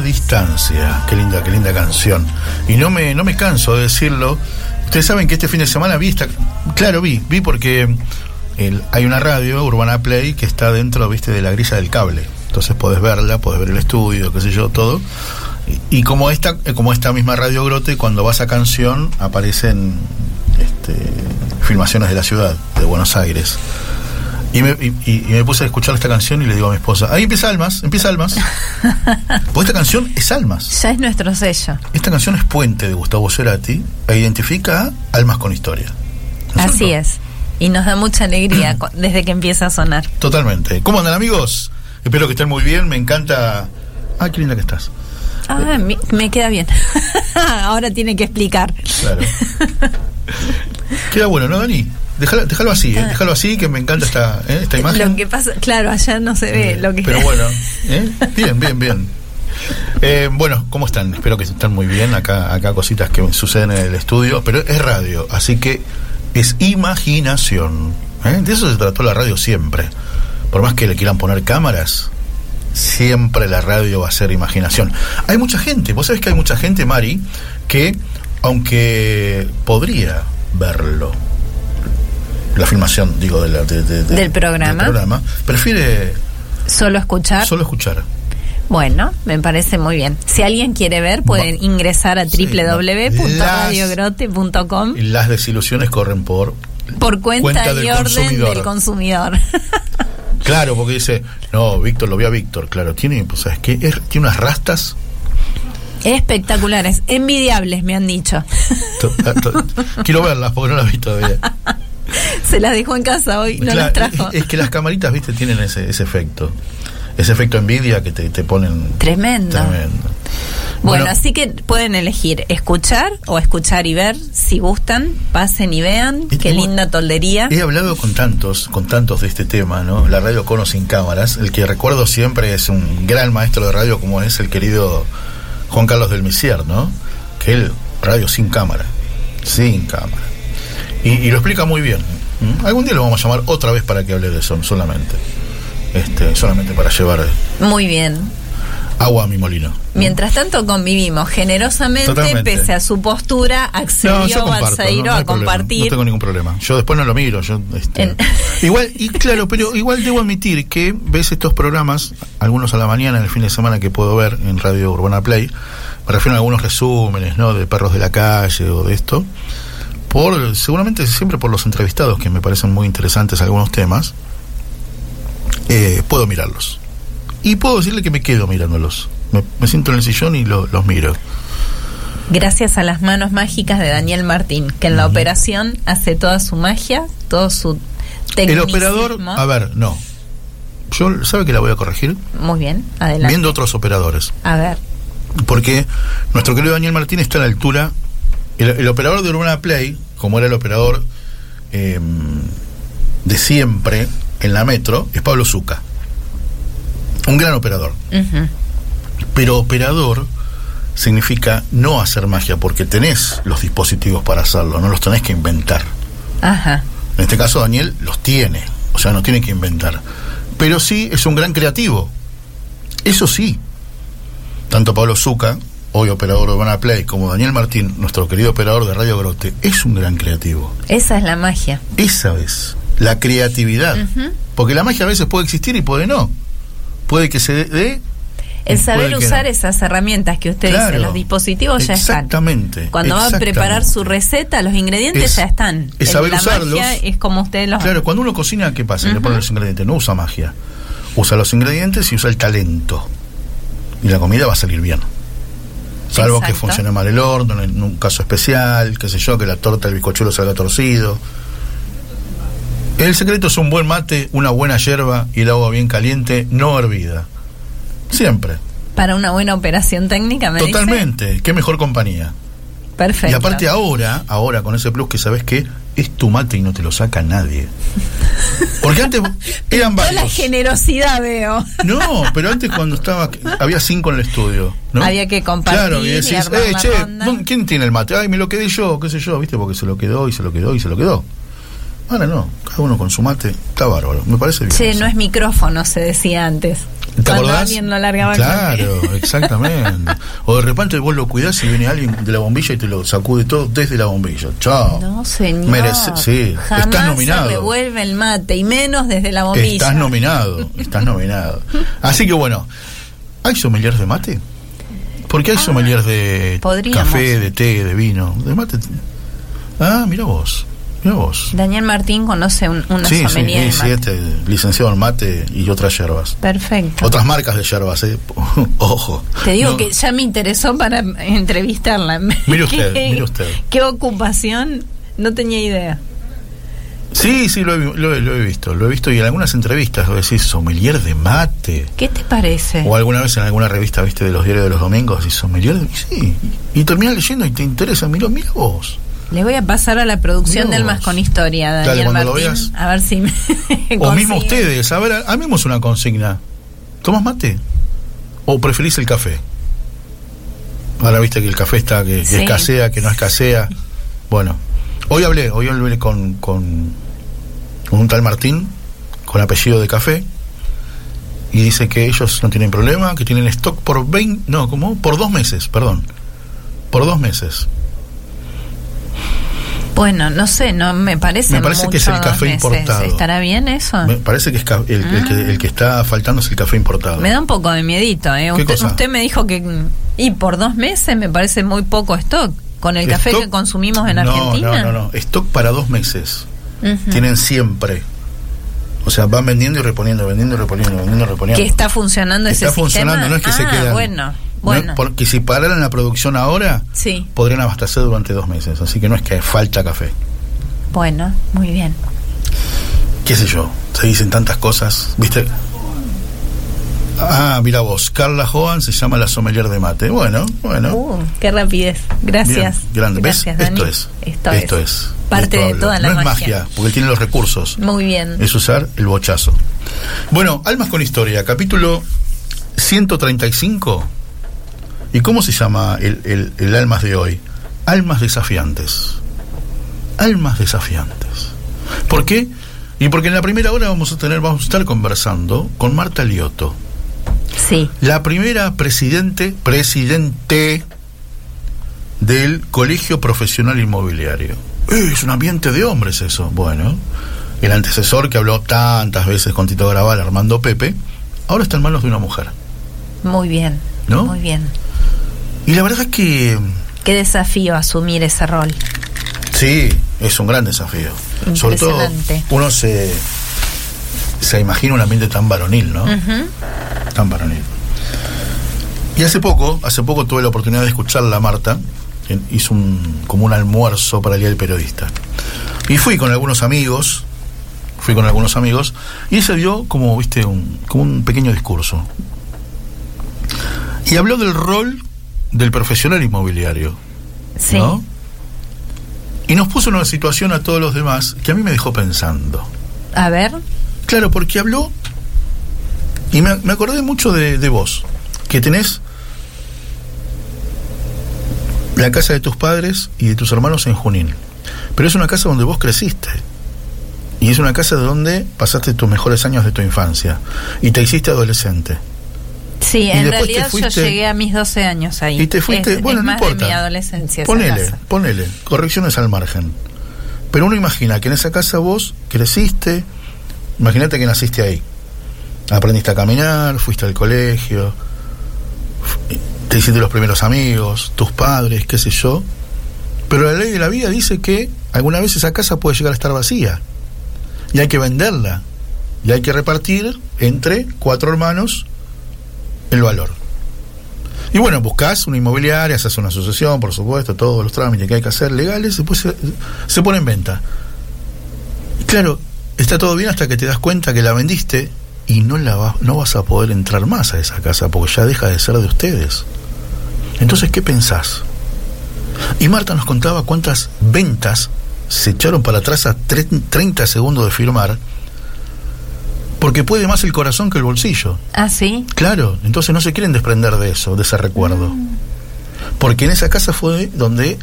Distancia. Qué linda, qué linda canción. Y no me, no me canso de decirlo. Ustedes saben que este fin de semana vi esta, claro, vi, vi porque hay una radio, Urbana Play, que está dentro, viste, de la grilla del cable. Entonces podés verla, podés ver el estudio, qué sé yo, todo. Y, como esta, como esta misma radio Grote, cuando vas a canción aparecen este, filmaciones de la ciudad, de Buenos Aires. Y me, y, me, puse a escuchar esta canción y le digo a mi esposa, ahí empieza Almas, empieza Almas. Porque esta canción es Almas. Ya es nuestro sello. Esta canción es Puente de Gustavo Cerati e identifica Almas con historia. Así es. Y nos da mucha alegría desde que empieza a sonar. Totalmente. ¿Cómo andan amigos? Espero que estén muy bien. Me encanta... Ah, qué linda que estás. Ah, me queda bien. Ahora tiene que explicar. Claro. Queda bueno, ¿no, Dani? Déjalo, así, ¿eh? déjalo así, que me encanta esta, ¿eh? esta imagen. Lo que pasa, claro, allá no se ve lo que Pero bueno, ¿eh? bien, bien, bien. bueno, ¿cómo están? Espero que estén muy bien. Acá, acá cositas que suceden en el estudio, pero es radio, así que es imaginación. De eso se trató la radio siempre. Por más que le quieran poner cámaras, siempre la radio va a ser imaginación. Hay mucha gente, vos sabés que hay mucha gente, Mari, que aunque podría verlo, la filmación, digo, de del, programa. del programa, prefiere solo escuchar. Solo escuchar. Bueno, me parece muy bien. Si alguien quiere ver, pueden ingresar a www.radiogrote.com. Y las desilusiones corren por por cuenta, y orden del consumidor. claro, porque dice, no, Víctor, lo vi a Víctor, claro, tiene, pues, ¿sabes qué? tiene unas rastas espectaculares, envidiables, me han dicho. Quiero verlas porque no las vi todavía. Se las dejó en casa hoy, no las trajo. Es, que las camaritas, viste, tienen ese, ese efecto. Ese efecto envidia que te, te ponen. Tremendo. Tremendo. Bueno, así que pueden elegir escuchar o escuchar y ver, si gustan, pasen y vean, qué linda toldería. He hablado con tantos, con tantos de este tema, ¿no? La radio cono sin cámaras. El que recuerdo siempre es un gran maestro de radio como es el querido Juan Carlos del Misier, ¿no? Que él, radio sin cámara, sin cámara. Y, lo explica muy bien. ¿Mm? Algún día lo vamos a llamar otra vez para que hable de eso, solamente. Este, solamente para llevar. Muy bien. Agua a mi molino. Mientras tanto convivimos generosamente, pese a su postura, accedió no, a compartir. No tengo ningún problema. Yo después no lo miro. Yo, este, igual, y claro, pero igual debo admitir que ves estos programas, algunos a la mañana, en el fin de semana que puedo ver en Radio Urbana Play, me refiero a algunos resúmenes, ¿no? De perros de la calle o de esto por seguramente siempre por los entrevistados que me parecen muy interesantes algunos temas eh, puedo mirarlos. Y puedo decirle que me quedo mirándolos. Me, siento en el sillón y los miro. Gracias a las manos mágicas de Daniel Martín que en la operación hace toda su magia todo su el operador a ver no. Yo sabe que la voy a corregir muy bien adelante. Viendo otros operadores. A ver. Porque nuestro querido Daniel Martín está a la altura el, operador de Urbana Play, como era el operador em, de siempre en la metro, es Pablo Zuca. Un gran operador. Pero operador significa no hacer magia porque tenés los dispositivos para hacerlo, no los tenés que inventar. En este caso Daniel los tiene, o sea, no tiene que inventar. Pero sí es un gran creativo. Eso sí. Tanto Pablo Zuca hoy operador de Urbana Play, como Daniel Martín, nuestro querido operador de Radio Grote, es un gran creativo. Esa es la magia. Esa es la creatividad. Porque la magia a veces puede existir y puede no. Puede que se dé El saber usar esas herramientas que usted dice, los dispositivos ya están. Exactamente. Cuando va a preparar su receta, los ingredientes ya están. Es saber usarlos. es como usted los. Claro, cuando uno cocina, ¿qué pasa? Le pone los ingredientes, no usa magia. Usa los ingredientes y usa el talento. Y la comida va a salir bien. Salvo que funcione mal el horno, en un caso especial, qué sé yo, que la torta, el bizcochuelo salga torcido. El secreto es un buen mate, una buena hierba y el agua bien caliente, no hervida. Siempre. Para una buena operación técnica, me Totalmente. Qué mejor compañía. Perfecto. Y aparte ahora, ahora con ese plus que sabes que es tu mate y no te lo saca nadie. Porque antes eran varios. la generosidad veo. No, pero antes cuando estaba había cinco en el estudio, ¿no? Había que compartir. Claro, y decís, eh, che, ¿quién tiene el mate? Ay, me lo quedé yo, qué sé yo, ¿viste? Porque se lo quedó y se lo quedó y se lo quedó. Ahora no, cada uno con su mate, está bárbaro, me parece bien. Sí, no es micrófono, se decía antes. ¿Te Cuando acordás? alguien lo largaba Claro, exactamente. o de repente vos lo cuidás y viene alguien de la bombilla y te lo sacude todo desde la bombilla. Chao. No, señor. sí, Jamás estás nominado. Se revuelve el mate y menos desde la bombilla. Estás nominado, estás nominado. Así que bueno, ¿hay sommeliers de mate? Porque hay ah, sommeliers de café, de té, de vino, de mate. Ah, mira vos. Daniel Martín conoce un, una sí, sí, sí, este, licenciado en mate y otras yerbas. Perfecto. Otras marcas de yerbas, ¿eh? Ojo. Te digo que ya me interesó para entrevistarla. Mire usted, mire usted. ¿Qué ocupación? No tenía idea. Sí, sí, lo he, lo, he, visto, lo he visto y en algunas entrevistas lo decís, sommelier de mate. ¿Qué te parece? O alguna vez en alguna revista, viste, de los diarios de los domingos, y sommelier de... Sí, y terminas leyendo y te interesa, mira, mira vos. Le voy a pasar a la producción del Más con Historia, Daniel Martín. A ver si me. o mismo ustedes, a ver, armemos una consigna. ¿Tomas mate? ¿O preferís el café? Ahora viste que el café está, que, escasea, que no escasea. Bueno, hoy hablé, hoy hablé con, con, un tal Martín, con apellido de café, y dice que ellos no tienen problema, que tienen stock por 20, no, ¿cómo? Por dos meses, perdón. Por dos meses. Bueno, no sé, no me parece. Me parece que es el café importado. ¿Estará bien eso? Me parece que es el, que, está faltando es el café importado. Me da un poco de miedito, ¿eh? Usted, me dijo que. Y por dos meses me parece muy poco stock. Con el café que consumimos en Argentina. No, no, no. Stock para dos meses. Tienen siempre. O sea, van vendiendo y reponiendo, vendiendo y reponiendo, vendiendo y reponiendo. Que está funcionando ese sistema. Está funcionando, no es que se ah, quedan. Bueno. Bueno. Porque si pararan la producción ahora, sí. podrían abastecer durante dos meses. Así que no es que falta café. Bueno, muy bien. ¿Qué sé yo? Se dicen tantas cosas. ¿Viste? Ah, mira vos, Carla Joan se llama la sommelier de mate. Bueno, bueno. Uh, qué rapidez. Gracias. grande. Gracias, Esto es. Esto, es. Parte de, toda la no es magia, porque tiene los recursos. Muy bien. Es usar el bochazo. Bueno, Almas con Historia, capítulo 135 ¿Y cómo se llama el, el, almas de hoy? Almas desafiantes. Almas desafiantes. ¿Por qué? Y porque en la primera hora vamos a tener, vamos a estar conversando con Marta Lioto. Sí. La primera presidente, presidente del Colegio Profesional Inmobiliario. Eh, es un ambiente de hombres eso. Bueno, el antecesor que habló tantas veces con Tito Graval, Armando Pepe, ahora está en manos de una mujer. Muy bien. ¿No? Muy bien. Y la verdad es que... Qué desafío asumir ese rol. Sí, es un gran desafío. Sobre todo uno se, se imagina un ambiente tan varonil, ¿no? Tan varonil. Y hace poco, hace poco tuve la oportunidad de escucharla a Marta, hizo un, como un almuerzo para el Día del Periodista. Y fui con algunos amigos, fui con algunos amigos, y se dio como, viste, un, como un pequeño discurso. Y habló del rol del profesional inmobiliario. Sí. Y nos puso en una situación a todos los demás que a mí me dejó pensando. A ver. Claro, porque habló y me, acordé mucho de, de, vos, que tenés la casa de tus padres y de tus hermanos en Junín. Pero es una casa donde vos creciste. Y es una casa donde pasaste tus mejores años de tu infancia. Y te hiciste adolescente. Sí, en realidad yo llegué a mis 12 años ahí. Y te fuiste, bueno, no importa. mi adolescencia. Ponele, ponele, correcciones al margen. Pero uno imagina que en esa casa vos creciste, imagínate que naciste ahí. Aprendiste a caminar, fuiste al colegio, te hiciste los primeros amigos, tus padres, qué sé yo. Pero la ley de la vida dice que alguna vez esa casa puede llegar a estar vacía. Y hay que venderla. Y hay que repartir entre cuatro hermanos el valor. Y bueno, buscas una inmobiliaria, haces una asociación, por supuesto, todos los trámites que hay que hacer legales, después se, se pone en venta. Y claro, está todo bien hasta que te das cuenta que la vendiste y no, la no vas a poder entrar más a esa casa porque ya deja de ser de ustedes. Entonces, ¿qué pensás? Y Marta nos contaba cuántas ventas se echaron para atrás a 30 segundos de firmar, porque puede más el corazón que el bolsillo. Ah, sí. Claro, entonces no se quieren desprender de eso, de ese recuerdo. Mm. Porque en esa casa fue donde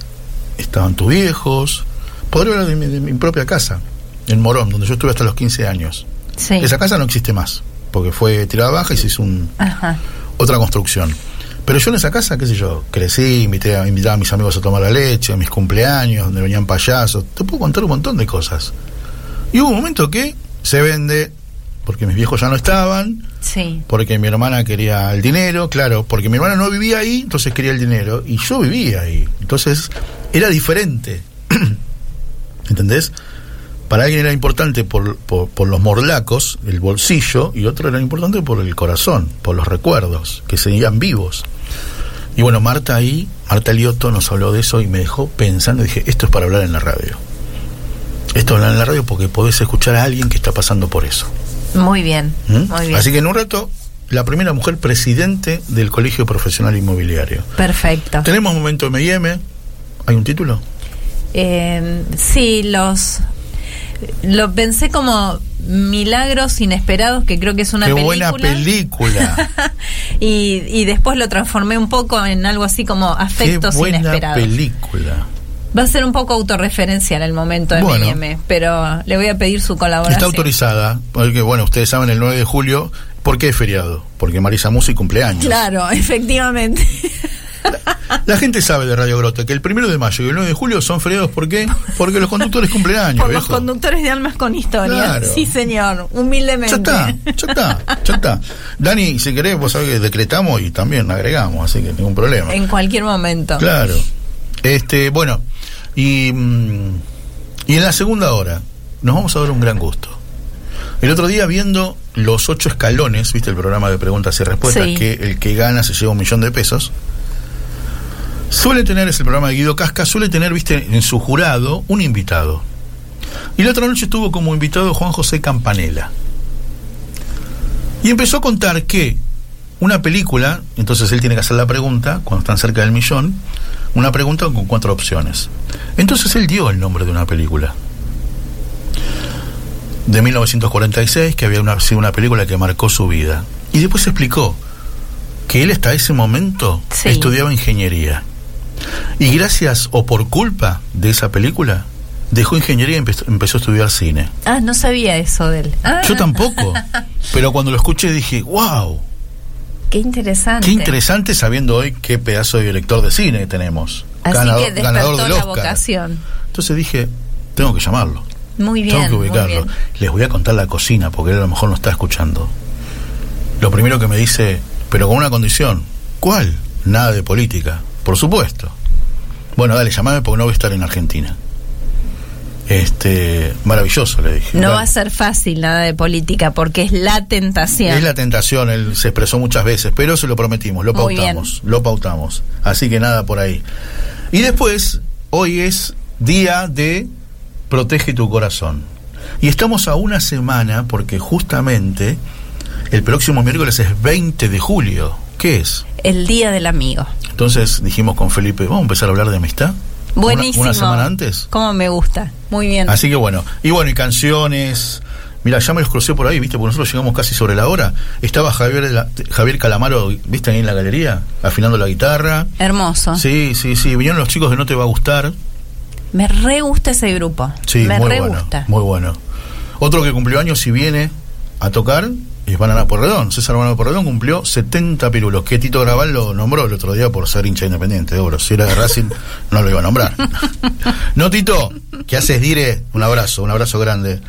estaban tus viejos, podría hablar de mi, de mi propia casa, en Morón, donde yo estuve hasta los 15 años. Sí. Esa casa no existe más, porque fue tirada baja y se hizo un, Ajá. otra construcción. Pero yo en esa casa, qué sé yo, crecí, invité, a- invitaba a mis amigos a tomar la leche, a mis cumpleaños, donde venían payasos. Te puedo contar un montón de cosas. Y hubo un momento que se vende, porque mis viejos ya no estaban, Sí. porque mi hermana quería el dinero, claro, porque mi hermana no vivía ahí, entonces quería el dinero, y yo vivía ahí. Entonces era diferente. ¿Entendés? Para alguien era importante por, por, por los morlacos, el bolsillo, y otro era importante por el corazón, por los recuerdos, que seguían vivos. Y bueno, Marta ahí, Marta Lioto nos habló de eso y me dejó pensando, dije, esto es para hablar en la radio. Esto es hablar en la radio porque podés escuchar a alguien que está pasando por eso. Muy bien. ¿Mm? Muy bien. Así que en un rato, la primera mujer presidente del Colegio Profesional Inmobiliario. Perfecto. Tenemos momento M&M. ¿Hay un título? Eh, sí, los. Lo pensé como milagros inesperados, que creo que es una Qué película. buena película. y, y después lo transformé un poco en algo así como Qué afectos buena inesperados. película. Va a ser un poco autorreferencial el momento de Bueno. M&M, pero le voy a pedir su colaboración. Está autorizada, porque bueno, ustedes saben el 9 de julio, ¿por qué es feriado? Porque Marisa Musi cumpleaños. Claro, efectivamente. La gente sabe de Radio Grote que el 1 de mayo y el 9 de julio son feriados, ¿por qué? Porque los conductores cumplen años, Por los conductores de Almas con Historia. Claro. Sí, señor, humildemente. Ya está, ya está, ya está. Dani, si querés, vos sabés que decretamos y también agregamos, así que ningún problema. En cualquier momento. Claro. Este, bueno, y, mm, y en la segunda hora nos vamos a dar un gran gusto. El otro día viendo los ocho escalones, viste el programa de preguntas y respuestas, Sí. que el que gana se lleva un millón de pesos. Suele tener, es el programa de Guido Casca, suele tener, viste, en su jurado un invitado. Y la otra noche estuvo como invitado Juan José Campanella. Y empezó a contar que una película, entonces él tiene que hacer la pregunta, cuando están cerca del millón, una pregunta con cuatro opciones. Entonces él dio el nombre de una película. De 1946, que había una, sido una película que marcó su vida. Y después explicó que él hasta ese momento Sí. estudiaba ingeniería. Y gracias o por culpa de esa película, dejó ingeniería y empe- empezó a estudiar cine. Ah, no sabía eso de él. Ah, Yo tampoco. Pero cuando lo escuché dije, wow, Qué interesante. Qué interesante sabiendo hoy qué pedazo de director de cine tenemos. Así Ganado- que ganador del la Oscar. vocación. Entonces dije, tengo que llamarlo. Muy bien. tengo que muy ubicarlo. bien. Les voy a contar la cocina porque él a lo mejor no está escuchando. Lo primero que me dice, pero con una condición. ¿Cuál? Nada de política. Por supuesto. Bueno, dale, llamame porque no voy a estar en Argentina. Este, maravilloso, le dije. No va a ser fácil nada de política porque es la tentación. Es la tentación, él se expresó muchas veces, pero se lo prometimos, lo Muy pautamos, lo pautamos. Así que nada por ahí. Y después, hoy es día de Protege tu corazón. Y estamos a una semana porque justamente el próximo miércoles es 20 de julio. ¿Qué es? El día del amigo. Entonces dijimos con Felipe, vamos a empezar a hablar de amistad. Buenísimo. Una, semana antes. Cómo me gusta. Muy bien. Así que bueno, y bueno, y canciones. Mira, ya me los crucé por ahí, ¿viste? Porque nosotros llegamos casi sobre la hora. Estaba Javier, la- Javier Calamaro, ¿viste? Ahí en la galería, afinando la guitarra. Hermoso. Sí, sí, sí. Vinieron los chicos de No Te Va a Gustar. Me re gusta ese grupo. Sí, me muy re bueno. gusta. Muy bueno. Otro que cumplió años y viene a tocar es Banana Porredón. César Banana Porredón cumplió 70 pirulos. Que Tito Graval lo nombró el otro día por ser hincha independiente de oro. Si era de Racing, no lo iba a nombrar. no, Tito, ¿qué haces, Dire? Un abrazo, un abrazo grande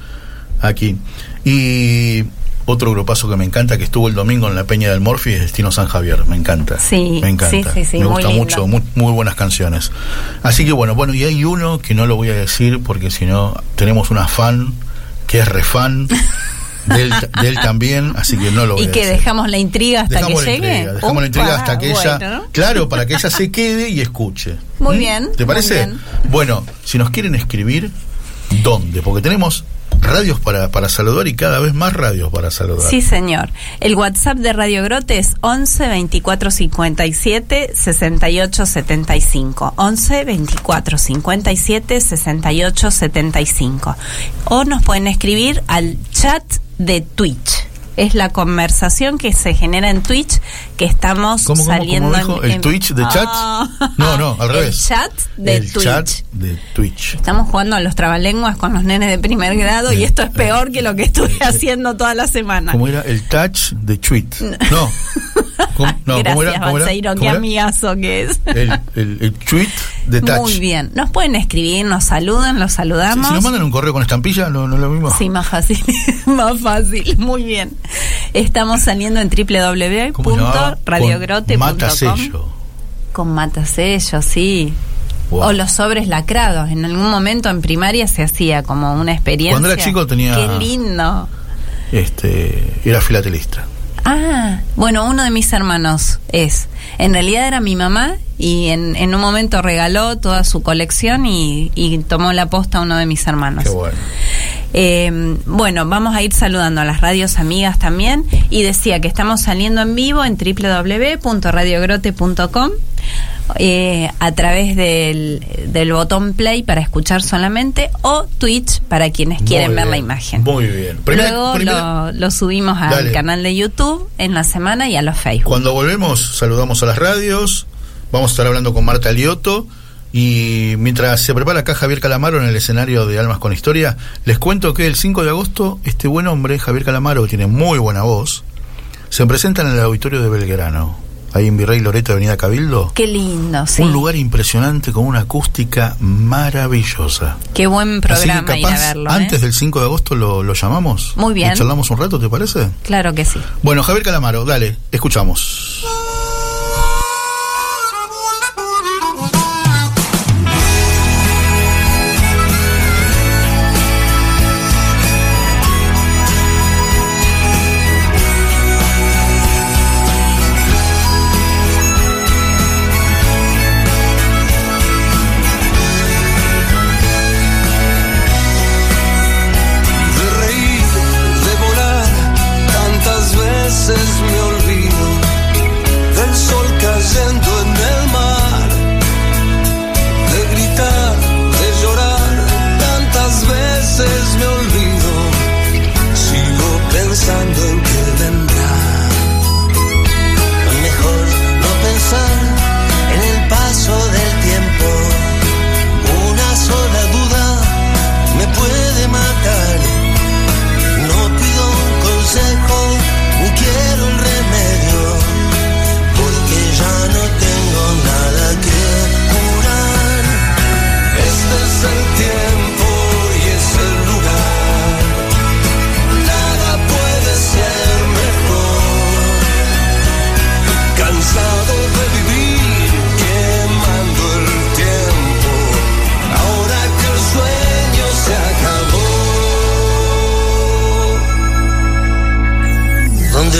aquí. Y otro grupazo que me encanta, que estuvo el domingo en la Peña del Morfi, es Destino San Javier. Me encanta. Sí, me encanta. Sí, sí, me gusta mucho, muy, muy, buenas canciones. Así que bueno, bueno, y hay uno que no lo voy a decir porque si no, tenemos una fan que es refan. De él, también, así que no lo voy ¿Y que dejamos la intriga hasta que llegue? dejamos la intriga hasta que ella. Claro, para que ella se quede y escuche. Muy ¿Mm? bien. ¿Te parece? Bueno, si nos quieren escribir, ¿dónde? Porque tenemos radios para, para saludar y cada vez más radios para saludar. Sí, señor. El WhatsApp de Radio Grote es 11 24 57 68 75. 11 24 57 68 75. O nos pueden escribir al chat de Twitch. Es la conversación que se genera en Twitch que estamos saliendo ¿Cómo ¿El Twitch de chat? Ah. no, no, al revés. El chat de el Twitch. chat de Twitch. Estamos jugando a los trabalenguas con los nenes de primer grado y esto es peor que lo que estuve haciendo toda la semana. ¿Cómo era? El touch de tweet. No. No, Gracias, ¿cómo era? ¿Cómo qué amigazo que es. El, tweet de touch. Muy bien. Nos pueden escribir, nos saludan, los saludamos. Si, nos mandan un correo con estampilla, no, no es lo mismo. Sí, más fácil. más fácil. Muy bien. Estamos saliendo en www.radiogrote.com. Mata sello. Con mata sello, sí. O los sobres lacrados. En algún momento en primaria se hacía como una experiencia. Cuando era chico tenía. Qué lindo. Este, era filatelista. Ah, bueno, uno de mis hermanos es. En realidad era mi mamá y en, en un momento regaló toda su colección y, y, tomó la posta a uno de mis hermanos. Qué bueno. Eh, bueno, vamos a ir saludando a las radios amigas también y decía que estamos saliendo en vivo en www.radiogrote.com eh, a través del, del, botón play para escuchar solamente o Twitch para quienes quieren ver la imagen. Muy bien. Luego Lo, subimos al canal de YouTube en la semana y a los Facebook. Cuando volvemos saludamos a las radios, vamos a estar hablando con Marta Lioto y mientras se prepara acá Javier Calamaro en el escenario de Almas con Historia, les cuento que el 5 de agosto este buen hombre, Javier Calamaro, que tiene muy buena voz, se presenta en el auditorio de Belgrano ahí en Virrey Loreto, Avenida Cabildo. Qué lindo, sí. Un lugar impresionante con una acústica maravillosa. Qué buen programa ir a verlo. ¿eh? Antes del 5 de agosto lo, lo llamamos. Muy bien. charlamos un rato, ¿te parece? Claro que sí. Bueno, Javier Calamaro, dale, escuchamos.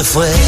fue.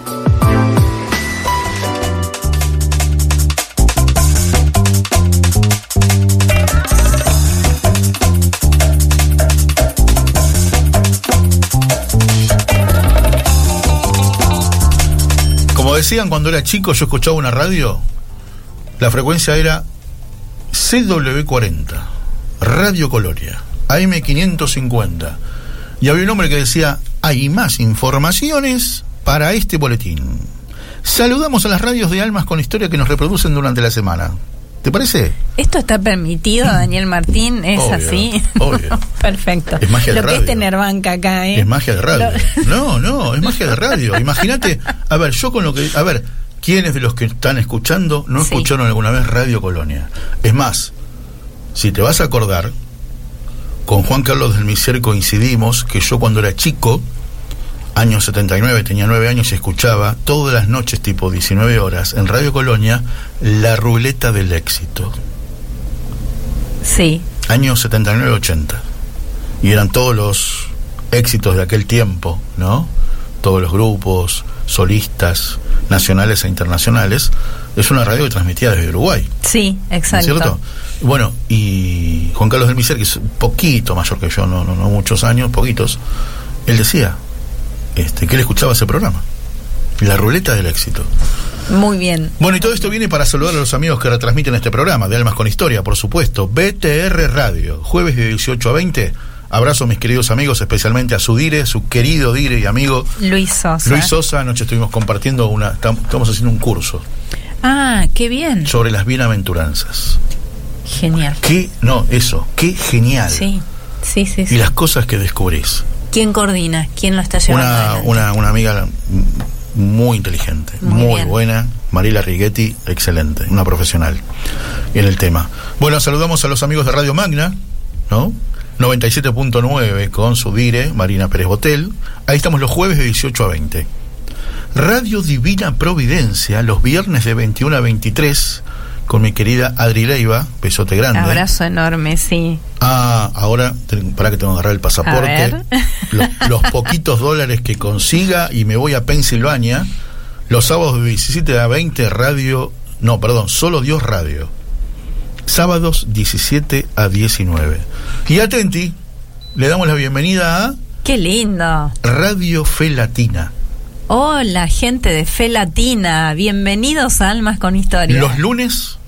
Decían cuando era chico, yo escuchaba una radio, la frecuencia era CW40, Radio Colonia, AM550. Y había un hombre que decía, hay más informaciones para este boletín. Saludamos a las radios de Almas con Historia que nos reproducen durante la semana. ¿Te parece? ¿Esto está permitido, Daniel Martín? ¿Es Obvio, así? obvio. Perfecto. Es magia de Lo que es radio. tener banca acá, ¿eh? Es magia de radio. Lo- No, no, es magia de radio. Imagínate, a ver, yo con lo que. A ver, ¿quiénes de los que están escuchando no Sí. escucharon alguna vez Radio Colonia? Es más, si te vas a acordar, con Juan Carlos del Miser coincidimos que yo cuando era chico, año 79, tenía 9 años y escuchaba todas las noches, tipo 19 horas, en Radio Colonia, La Ruleta del Éxito. Sí, años 79-80. Y eran todos los éxitos de aquel tiempo, ¿no? Todos los grupos, solistas, nacionales e internacionales. Es una radio que transmitía desde Uruguay, sí, ¿no es exacto. cierto? Bueno, y Juan Carlos del Miser, que es un poquito mayor que yo, no, no, no muchos años, poquitos, él decía este, que él escuchaba ese programa. La ruleta del éxito. Muy bien. Bueno, y todo esto viene para saludar a los amigos que retransmiten este programa, de Almas con Historia, por supuesto. BTR Radio, jueves de 18 a 20. Abrazo, mis queridos amigos, especialmente a su dire, su querido dire y amigo Luis Sosa. Luis Sosa. Anoche estuvimos compartiendo una. tam- Estamos haciendo un curso Ah, qué bien. sobre las bienaventuranzas. Genial. Qué, no, eso, qué genial. Sí, sí, sí. Y sí. las cosas que descubrís. ¿Quién coordina? ¿Quién lo está llevando Una, una, una amiga muy inteligente, Muy muy, buena, Marila Righetti, excelente, una profesional en el tema. Bueno, saludamos a los amigos de Radio Magna, ¿no? 97.9 con su dire, Marina Pérez Botel. Ahí estamos los jueves de 18 a 20. Radio Divina Providencia, los viernes de 21 a 23, con mi querida Adri Leiva, besote grande. Abrazo enorme, sí. Ah, ahora, para que tengo que agarrar el pasaporte. los poquitos dólares que consiga y me voy a Pensilvania. Los sábados de 17 a 20, radio. No, perdón, solo Dios Radio. Sábados 17 a 19. Y atenti, le damos la bienvenida a Qué lindo. Radio Fe Latina. Hola, gente de Fe Latina. Bienvenidos a Almas con Historia. Los lunes,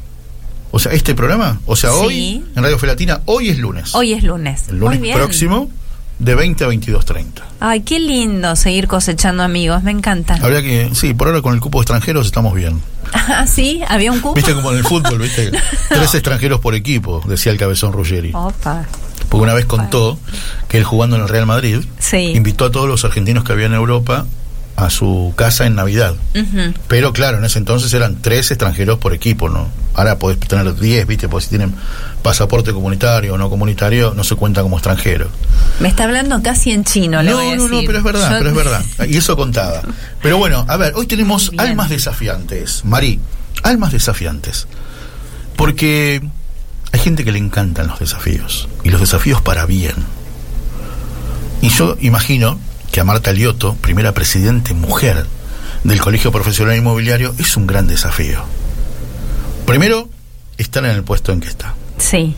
o sea, este programa, o sea, Sí. hoy en Radio Fe Latina, hoy es lunes. Hoy es lunes. el Muy lunes bien. próximo, de 20 a 22.30. Ay, qué lindo seguir cosechando amigos. Me encanta. Habría que, sí, por ahora con el cupo de extranjeros estamos bien. Ah, sí, había un cupo. Viste como en el fútbol, viste, tres extranjeros por equipo, decía el cabezón Ruggeri. Opa. Porque una vez contó que él jugando en el Real Madrid, Sí. invitó a todos los argentinos que había en Europa a su casa en Navidad. Pero claro, en ese entonces eran tres extranjeros por equipo, ¿no? Ahora podés tener diez, viste, porque si tienen pasaporte comunitario o no comunitario, no se cuenta como extranjero. Me está hablando casi en chino, le No, voy a no, no, decir. pero es verdad, Yo- pero es verdad. Y eso contaba. Pero bueno, a ver, hoy tenemos almas desafiantes. Marí, almas desafiantes. Porque hay gente que le encantan los desafíos. Y los desafíos para bien. Y yo imagino que a Marta Lioto, primera presidente mujer del Colegio Profesional Inmobiliario, es un gran desafío. Primero, estar en el puesto en que está. Sí,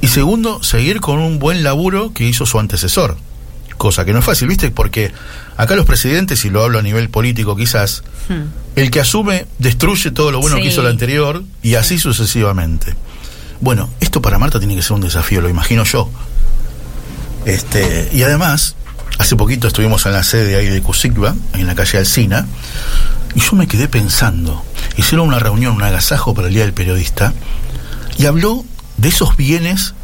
Y segundo, seguir con un buen laburo que hizo su antecesor. Cosa que no es fácil, ¿viste? Porque acá los presidentes, y lo hablo a nivel político quizás, Hmm. el que asume destruye todo lo bueno Sí. que hizo el anterior y así sucesivamente. Bueno, esto para Marta tiene que ser un desafío, lo imagino yo. Este, y además, Hace poquito estuvimos en la sede ahí de Cusigba, en la calle Alcina, y yo me quedé pensando. Hicieron una reunión, un agasajo para el Día del Periodista, y habló de esos bienes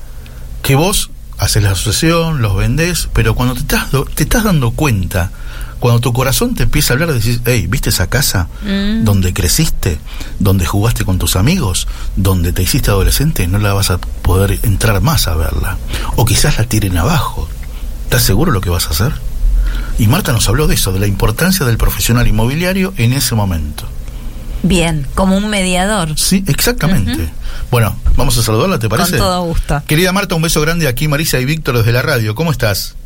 que vos haces la asociación, los vendés, pero cuando te estás, te estás dando cuenta, cuando tu corazón te empieza a hablar, decís, hey, ¿viste esa casa Mm. donde creciste, donde jugaste con tus amigos, donde te hiciste adolescente? No la vas a poder entrar más a verla. O quizás la tiren abajo. ¿Estás seguro lo que vas a hacer? Y Marta nos habló de eso, de la importancia del profesional inmobiliario en ese momento. Bien, como un mediador. Sí, exactamente. Bueno, vamos a saludarla, ¿te parece? Con todo gusto. Querida Marta, un beso grande aquí, Marisa y Víctor desde la radio. ¿Cómo estás?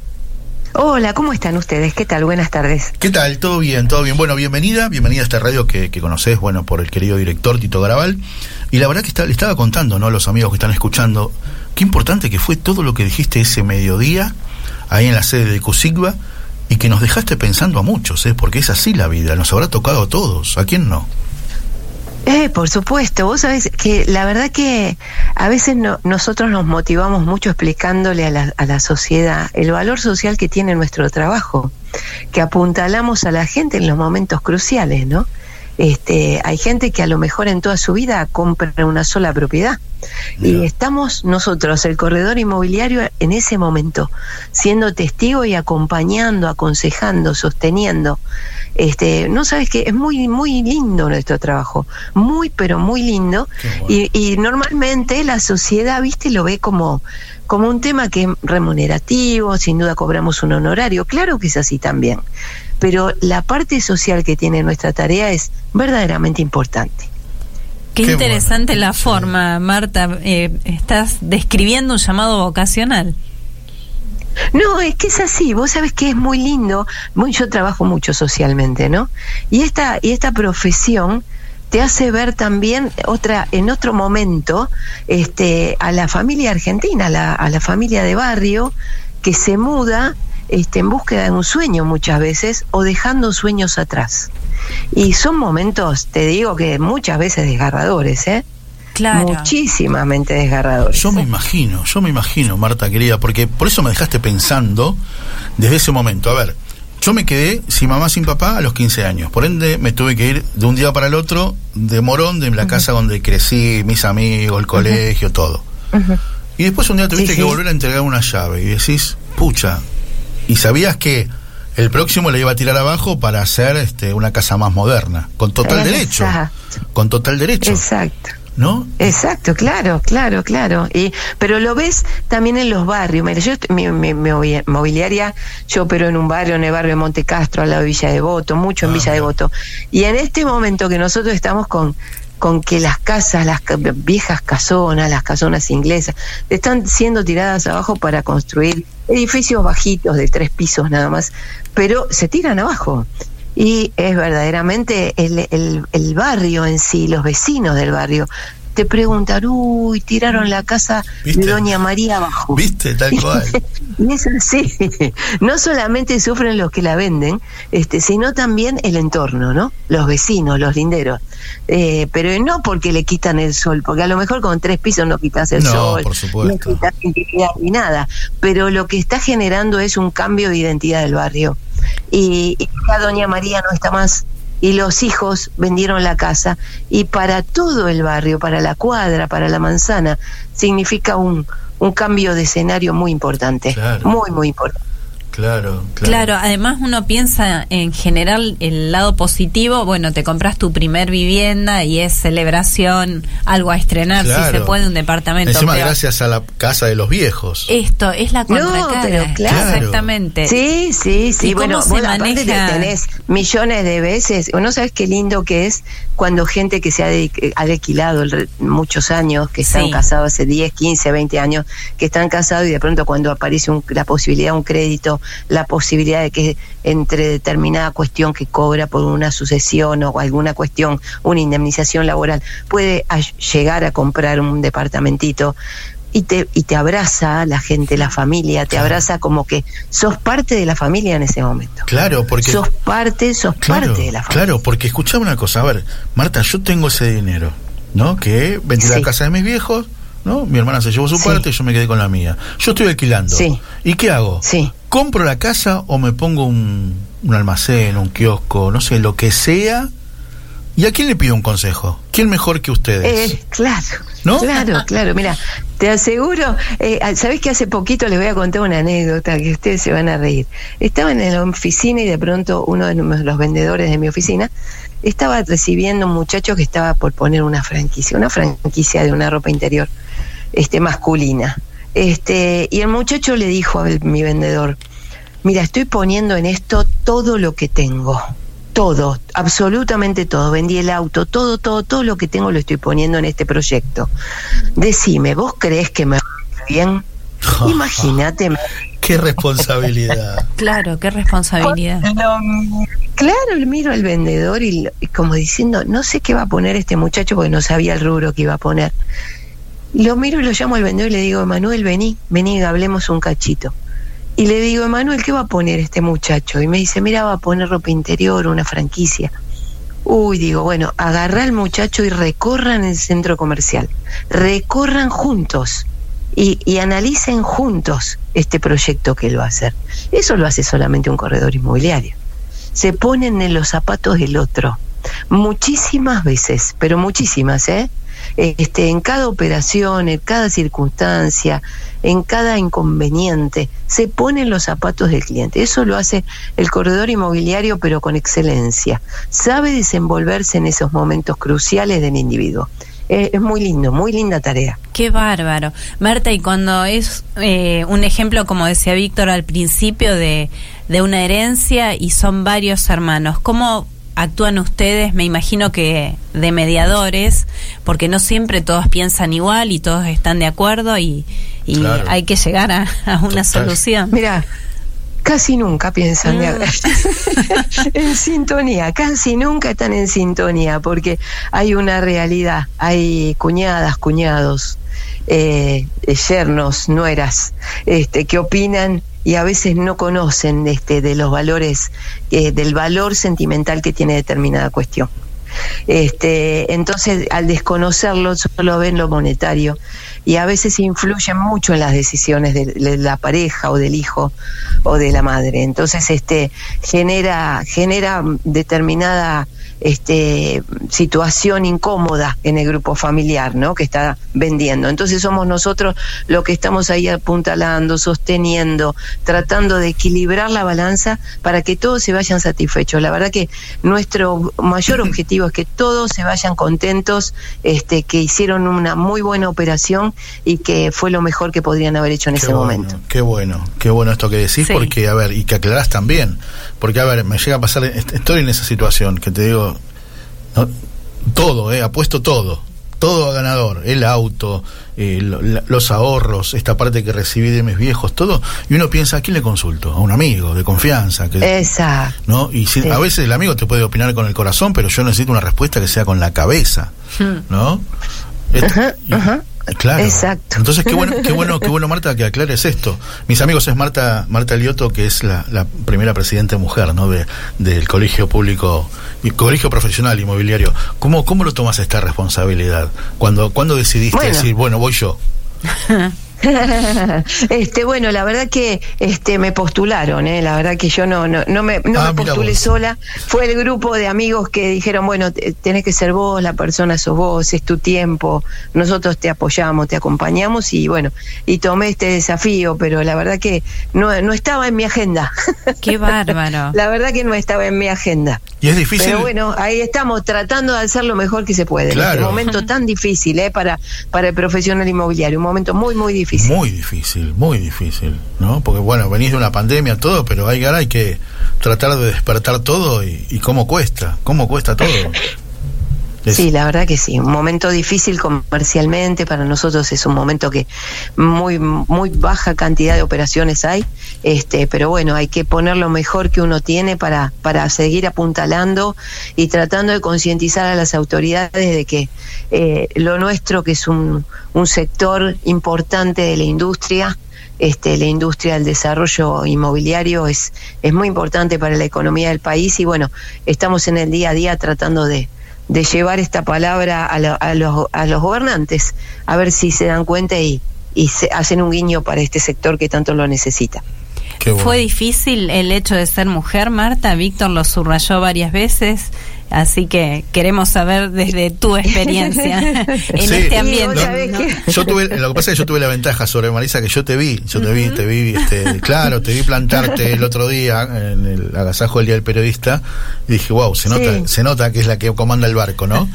Hola, ¿cómo están ustedes? ¿Qué tal? Buenas tardes. ¿Qué tal? ¿Todo bien? ¿Todo bien? Bueno, bienvenida, bienvenida a esta radio que, que conoces, bueno, por el querido director Tito Garabal. Y la verdad que está, le estaba contando, ¿no? A los amigos que están escuchando, qué importante que fue todo lo que dijiste ese mediodía, ahí en la sede de Cusigba, y que nos dejaste pensando a muchos, ¿eh? Porque es así la vida, nos habrá tocado a todos, ¿a quién no? Eh, por supuesto, vos sabés que la verdad que a veces no- nosotros nos motivamos mucho explicándole a la, a la sociedad el valor social que tiene nuestro trabajo, que apuntalamos a la gente en los momentos cruciales, ¿no? Este, hay gente que a lo mejor en toda su vida compra una sola propiedad. Y estamos nosotros, el corredor inmobiliario, en ese momento, siendo testigo y acompañando, aconsejando, sosteniendo. Este, no sabes que es muy, muy lindo nuestro trabajo, muy, pero muy lindo. Bueno. Y, y normalmente la sociedad, viste, lo ve como, como un tema que es remunerativo, sin duda cobramos un honorario, claro que es así también. Pero la parte social que tiene nuestra tarea es verdaderamente importante. Qué, Qué interesante bueno. la Sí. forma, Marta. Eh, estás describiendo un llamado vocacional. No, es que es así, vos sabés que es muy lindo, muy, yo trabajo mucho socialmente, ¿no? Y esta, y esta profesión te hace ver también otra, en otro momento, este, a la familia argentina, a la, a la familia de barrio, que se muda este, en búsqueda de un sueño muchas veces, o dejando sueños atrás. Y son momentos, te digo que muchas veces desgarradores, ¿eh? Claro. Muchísimamente desgarradores. Yo me imagino, yo me imagino, Marta querida, porque por eso me dejaste pensando desde ese momento. A ver, yo me quedé sin mamá, sin papá a los 15 años. Por ende, me tuve que ir de un día para el otro de Morón, de la casa donde crecí, mis amigos, el colegio, todo. Y después un día tuviste Sí, que sí. volver a entregar una llave y decís, pucha, y sabías que el próximo le iba a tirar abajo para hacer este, una casa más moderna, con total derecho. Con total derecho, Exacto. ¿no? Exacto, claro, claro, claro. Y, pero lo ves también en los barrios. Mira, yo, mi, mi- mi mobiliaria, yo opero en un barrio, en el barrio de Monte Castro, al lado de Villa Devoto, mucho en Ah, Villa. Devoto. Y en este momento que nosotros estamos con con que las casas, las viejas casonas, las casonas inglesas, están siendo tiradas abajo para construir edificios bajitos de tres pisos nada más, pero se tiran abajo. Y es verdaderamente el, el, el barrio en sí, los vecinos del barrio, te preguntan, uy, tiraron la casa ¿Viste? de Doña María abajo. ¿Viste? Tal cual. Y es así. No solamente sufren los que la venden, este, sino también el entorno, ¿no? Los vecinos, los linderos. Eh, pero no porque le quitan el sol, porque a lo mejor con tres pisos no quitas el No, sol, por supuesto. no quitas ni nada. Pero lo que está generando es un cambio de identidad del barrio. Y, y ya Doña María no está más y los hijos vendieron la casa y para todo el barrio, para la cuadra, para la manzana, significa un, un cambio de escenario muy importante, Claro. muy, muy importante. Claro, claro. Claro, además uno piensa en general el lado positivo, bueno, te compras tu primer vivienda y es celebración, algo a estrenar, si se puede, un departamento. Encima gracias a la casa de los viejos. Esto es la No, contracara. pero claro. Exactamente. Sí, sí, ¿Y sí. cómo Bueno, se vos aparte te maneja? tenés millones de veces. ¿No sabes qué lindo que es cuando gente que se ha, de- ha alquilado muchos años, que están Sí. casados hace 10, 15, 20 años, que están casados y de pronto cuando aparece un- la posibilidad de un crédito, la posibilidad de que entre determinada cuestión que cobra por una sucesión o alguna cuestión, una indemnización laboral, puede llegar a comprar un departamentito y te, y te abraza la gente, la familia, te abraza como que sos parte de la familia en ese momento. Claro, porque. Sos parte, sos claro, parte de la familia. claro, porque escuchame una cosa. A ver, Marta, yo tengo ese dinero, ¿no? Que vendí la Sí. casa de mis viejos, ¿no? Mi hermana se llevó su Sí. parte y yo me quedé con la mía. Yo estoy alquilando. Sí. ¿Y qué hago? Sí. ¿Compro la casa o me pongo un, un almacén, un kiosco, no sé, lo que sea? ¿Y a quién le pido un consejo? ¿Quién mejor que ustedes? Eh, claro, ¿No? claro, claro. Mira, te aseguro, eh, ¿sabés que hace poquito les voy a contar una anécdota que ustedes se van a reír? Estaba en la oficina y de pronto uno de los vendedores de mi oficina estaba recibiendo un muchacho que estaba por poner una franquicia, una franquicia de una ropa interior este masculina. Este, y el muchacho le dijo a mi vendedor, mira, estoy poniendo en esto todo lo que tengo todo, absolutamente todo. Vendí el auto, todo, todo, todo lo que tengo lo estoy poniendo en este proyecto. Decime, ¿vos crees que me va bien? Imagínate. Qué responsabilidad. claro, qué responsabilidad. claro, miro al vendedor y, y, como diciendo, no sé qué va a poner este muchacho porque no sabía el rubro que iba a poner. Lo miro y lo llamo al vendedor y le digo, Manuel, vení, vení, hablemos un cachito. Y le digo, Emanuel, ¿qué va a poner este muchacho? Y me dice, mira, va a poner ropa interior, una franquicia. Uy, digo, bueno, agarra al muchacho y recorran el centro comercial. Recorran juntos y, y, analicen juntos este proyecto que él va a hacer. Eso lo hace solamente un corredor inmobiliario. Se ponen en los zapatos del otro. Muchísimas veces, pero muchísimas, ¿eh? Este, en cada operación, en cada circunstancia, en cada inconveniente, se ponen los zapatos del cliente. Eso lo hace el corredor inmobiliario, pero con excelencia. Sabe desenvolverse en esos momentos cruciales del individuo. Eh, es muy lindo, muy linda tarea. Qué bárbaro. Marta, y cuando es eh, un ejemplo, como decía Víctor al principio, de, de una herencia y son varios hermanos, ¿cómo actúan ustedes, me imagino que de mediadores, porque no siempre todos piensan igual y todos están de acuerdo y, y claro. hay que llegar a, a una Total. solución. Mira, casi nunca piensan mm. en sintonía, casi nunca están en sintonía, porque hay una realidad, hay cuñadas, cuñados, eh, yernos, nueras, este, que opinan y a veces no conocen este, de los valores, eh, del valor sentimental que tiene determinada cuestión. Este, entonces, al desconocerlo, solo ven lo monetario y a veces influyen mucho en las decisiones de, la pareja o del hijo o de la madre. Entonces, este, genera, genera determinada este, situación incómoda en el grupo familiar, ¿no? Que está vendiendo. Entonces somos nosotros los que estamos ahí apuntalando, sosteniendo, tratando de equilibrar la balanza para que todos se vayan satisfechos. La verdad que nuestro mayor objetivo es que todos se vayan contentos, este, que hicieron una muy buena operación y que fue lo mejor que podrían haber hecho en qué ese bueno, momento. Qué bueno, qué bueno esto que decís, sí. porque, a ver, y que aclarás también, porque, a ver, me llega a pasar, estoy en esa situación que te digo, no, todo, eh, apuesto todo, todo a ganador, el auto, eh, lo, la, los ahorros, esta parte que recibí de mis viejos, todo, y uno piensa, ¿a quién le consulto? A un amigo de confianza. Que, Exacto. ¿no? Y si, sí. a veces el amigo te puede opinar con el corazón, pero yo necesito una respuesta que sea con la cabeza, ¿no? Esto, y. Claro. Exacto. Entonces, qué bueno, qué bueno, qué bueno, Marta, que aclares esto. Mis amigos es Marta, Marta Lioto, que es la, la primera presidenta mujer, ¿no? De, del colegio público, colegio profesional inmobiliario. ¿Cómo, cómo lo tomas esta responsabilidad? Cuando, cuando decidiste bueno. decir, bueno, voy yo. este bueno la verdad que este me postularon ¿eh? la verdad que yo no no, no me, no ah, me postulé sola fue el grupo de amigos que dijeron bueno tenés que ser vos la persona sos vos es tu tiempo nosotros te apoyamos te acompañamos y bueno y tomé este desafío pero la verdad que no, no estaba en mi agenda qué bárbaro la verdad que no estaba en mi agenda y es difícil pero bueno ahí estamos tratando de hacer lo mejor que se puede claro. en este momento tan difícil ¿eh? para para el profesional inmobiliario un momento muy muy difícil muy difícil, muy difícil, ¿no? Porque bueno, venís de una pandemia, todo, pero hay, que tratar de despertar todo y, y cómo cuesta, cómo cuesta todo. Sí, la verdad que sí, un momento difícil comercialmente, para nosotros es un momento que muy muy baja cantidad de operaciones hay, este, pero bueno, hay que poner lo mejor que uno tiene para para seguir apuntalando y tratando de concientizar a las autoridades de que eh, lo nuestro que es un, un sector importante de la industria este, la industria del desarrollo inmobiliario es, es muy importante para la economía del país y bueno, estamos en el día a día tratando de, de llevar esta palabra a, lo, a, los, a los gobernantes, a ver si se dan cuenta y, y se hacen un guiño para este sector que tanto lo necesita. Bueno. ¿Fue difícil el hecho de ser mujer, Marta? Víctor lo subrayó varias veces, así que queremos saber desde tu experiencia en Sí. este ambiente. Yo tuve, lo que pasa es que yo tuve la ventaja sobre Marisa que yo te vi, yo te vi, te vi, este, claro, te vi plantarte el otro día en el agasajo del día del periodista y dije, wow, se nota, Sí. se nota que es la que comanda el barco, ¿no?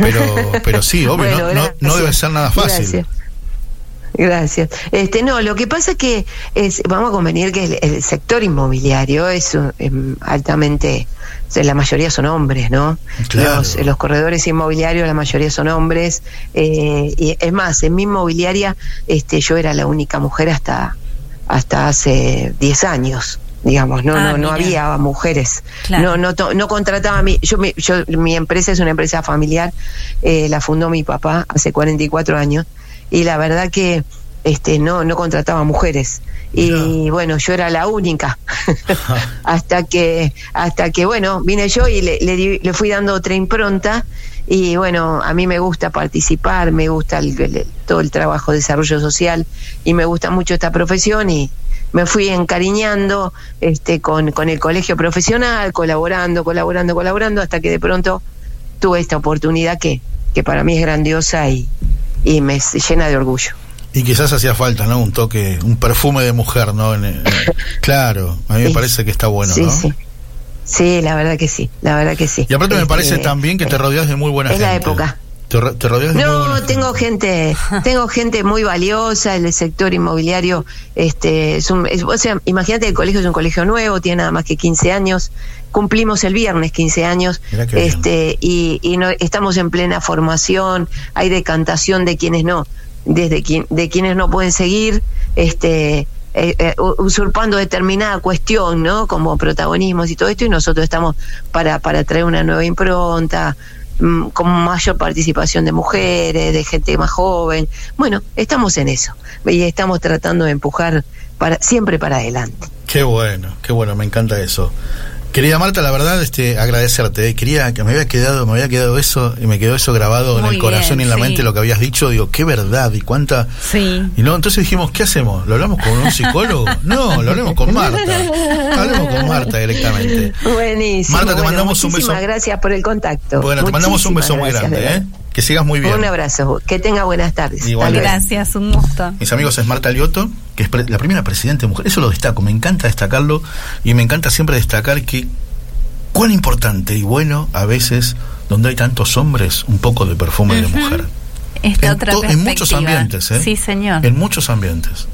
Pero, pero sí, obvio, Bueno, no, no, debe ser nada fácil. Gracias. Gracias. Este, no, lo que pasa es que es, vamos a convenir que el, el sector inmobiliario es altamente, la mayoría son hombres, ¿no? Claro. Los, los corredores inmobiliarios, la mayoría son hombres. eh, y es más, en mi inmobiliaria, este, yo era la única mujer hasta, hasta hace 10 años. Digamos, no, Ah, no, no había mujeres. Claro. No, no, to- no contrataba a mí. Yo, mi, yo, mi empresa es una empresa familiar, eh, la fundó mi papá hace 44 años y la verdad que este no no contrataba mujeres. Y bueno yo era la única. Hasta que hasta que bueno vine yo y le, le, di- le fui dando otra impronta. Y bueno a mí me gusta participar me gusta el- el- todo el trabajo de desarrollo social y me gusta mucho esta profesión y me fui encariñando este con, con el colegio profesional colaborando colaborando colaborando hasta que de pronto tuve esta oportunidad que, que para mí es grandiosa y, y me llena de orgullo. Y quizás hacía falta, ¿no? Un toque, un perfume de mujer, ¿no? En- en- claro, a mí me parece que está bueno, sí, ¿no? sí. Sí, la verdad que sí, la verdad que sí. Y aparte me Este, parece también que te rodeas de muy buena es gente. la época. Te, te rodeas de muy buena No, tengo gente, tengo gente muy valiosa, el sector inmobiliario, este, es un, es- o sea, imagínate que el colegio es un colegio nuevo, tiene nada más que 15 años, cumplimos el viernes 15 años, bien. este, y, y no, estamos en plena formación, hay decantación de quienes no, desde quien, de quienes no pueden seguir, este, eh, eh, usurpando determinada cuestión, ¿no? Como protagonismos y todo esto, y nosotros estamos para, para traer una nueva impronta, mm, con mayor participación de mujeres, de gente más joven. Bueno, estamos en eso y estamos tratando de empujar para siempre para adelante. Qué bueno, qué bueno, me encanta eso. Querida Marta, la verdad, este, agradecerte. eh. Quería que me había quedado, me había quedado eso y me quedó eso grabado en el corazón bien, y en la sí. mente lo que habías dicho. Digo, qué verdad y cuánta. Sí. Y no, entonces dijimos, ¿qué hacemos? ¿Lo hablamos con un psicólogo? No, lo hablemos con Marta. Hablemos con Marta directamente. Buenísimo. Marta, te Bueno, mandamos un beso. muchísimas gracias por el contacto. Bueno, te mandamos un beso muy grande, ¿eh? Que sigas muy bien. Un abrazo. Que tenga buenas tardes. Igual. Gracias, un gusto. Mis amigos es Marta Lioto, que es pre- la primera presidenta mujer. Eso lo destaco, me encanta destacarlo y me encanta siempre destacar que cuán importante y bueno a veces donde hay tantos hombres un poco de perfume de mujer. Esta En, otra to- en muchos ambientes, ¿eh? Sí, señor. En muchos ambientes.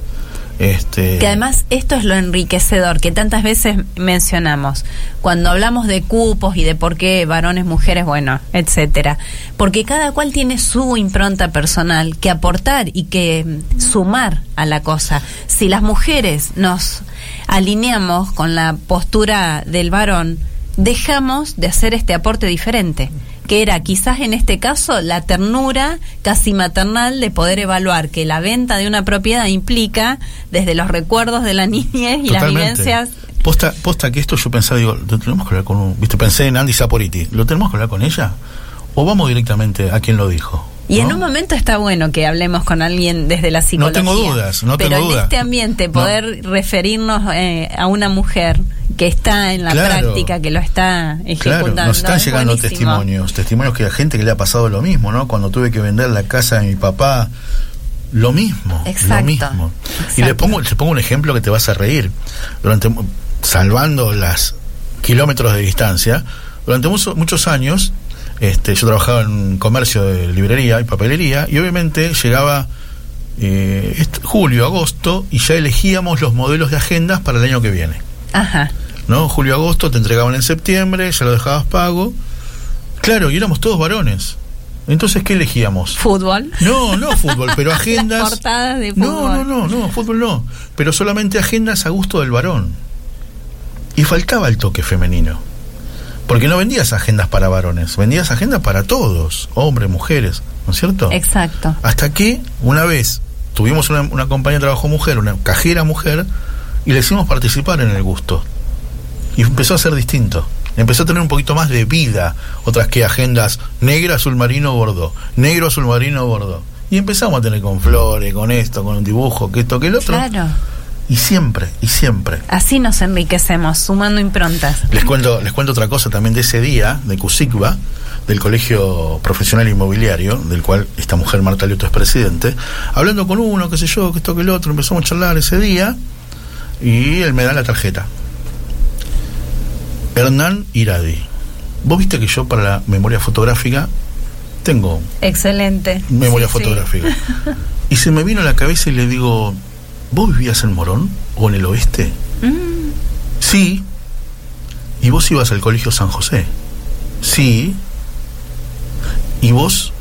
Este, Que además esto es lo enriquecedor que tantas veces mencionamos cuando hablamos de cupos y de por qué varones, mujeres, bueno, etcétera, porque cada cual tiene su impronta personal que aportar y que sumar a la cosa. Si las mujeres nos alineamos con la postura del varón, dejamos de hacer este aporte diferente que era quizás en este caso la ternura casi maternal de poder evaluar que la venta de una propiedad implica desde los recuerdos de la niñez y las vivencias. Posta, posta que esto yo pensaba, digo, lo tenemos que hablar con un. ¿Viste? Pensé en Andy Saporiti. ¿Lo tenemos que hablar con ella? ¿O vamos directamente a quien lo dijo? Y en ¿No? un momento está bueno que hablemos con alguien desde la psicología. tengo dudas, no Pero tengo en dudas. este ambiente No. poder referirnos eh, a una mujer que está en la Claro. práctica, que lo está ejecutando. Claro, nos están es llegando buenísimo. testimonios, testimonios que a gente que le ha pasado lo mismo, ¿no? Cuando tuve que vender la casa de mi papá, lo mismo, Exacto, lo mismo. Y le pongo, te pongo un ejemplo que te vas a reír. Durante salvando las kilómetros de distancia, durante mucho- muchos años, este, yo trabajaba en un comercio de librería y papelería, y obviamente llegaba eh, julio, agosto, y ya elegíamos los modelos de agendas para el año que viene. Ajá. ¿no? Julio, agosto, te entregaban en septiembre, ya lo dejabas pago. Claro, y éramos todos varones. Entonces, ¿qué elegíamos? Fútbol. No, no fútbol, pero agendas. Las portadas de No, fútbol. no, no, no, fútbol no. Pero solamente agendas a gusto del varón. Y faltaba el toque femenino. Porque no vendías agendas para varones, vendías agendas para todos, hombres, mujeres, ¿no es cierto? Exacto. Hasta que una vez tuvimos una, una compañía de trabajo mujer, una cajera mujer, y le hicimos participar en el gusto. Y empezó a ser distinto. Empezó a tener un poquito más de vida, otras que agendas negra, azul marino, bordo, negro, azul marino, bordo. Y empezamos a tener con flores, con esto, con un dibujo, que esto, que el otro. Claro. Y siempre, y siempre. Así nos enriquecemos, sumando improntas. Les cuento, les cuento otra cosa también de ese día, de Cusigba, del Colegio Profesional Inmobiliario, del cual esta mujer Marta Lioto es presidente, hablando con uno, qué sé yo, que esto, que el otro, empezamos a charlar ese día, y él me da la tarjeta. Hernán Iradi. Vos viste que yo para la memoria fotográfica tengo Excelente. memoria Sí, sí. fotográfica. Y se me vino a la cabeza y le digo, ¿vos vivías en Morón o en el oeste? Mm, Sí. ¿Y vos ibas al colegio San José? Sí. ¿Y vos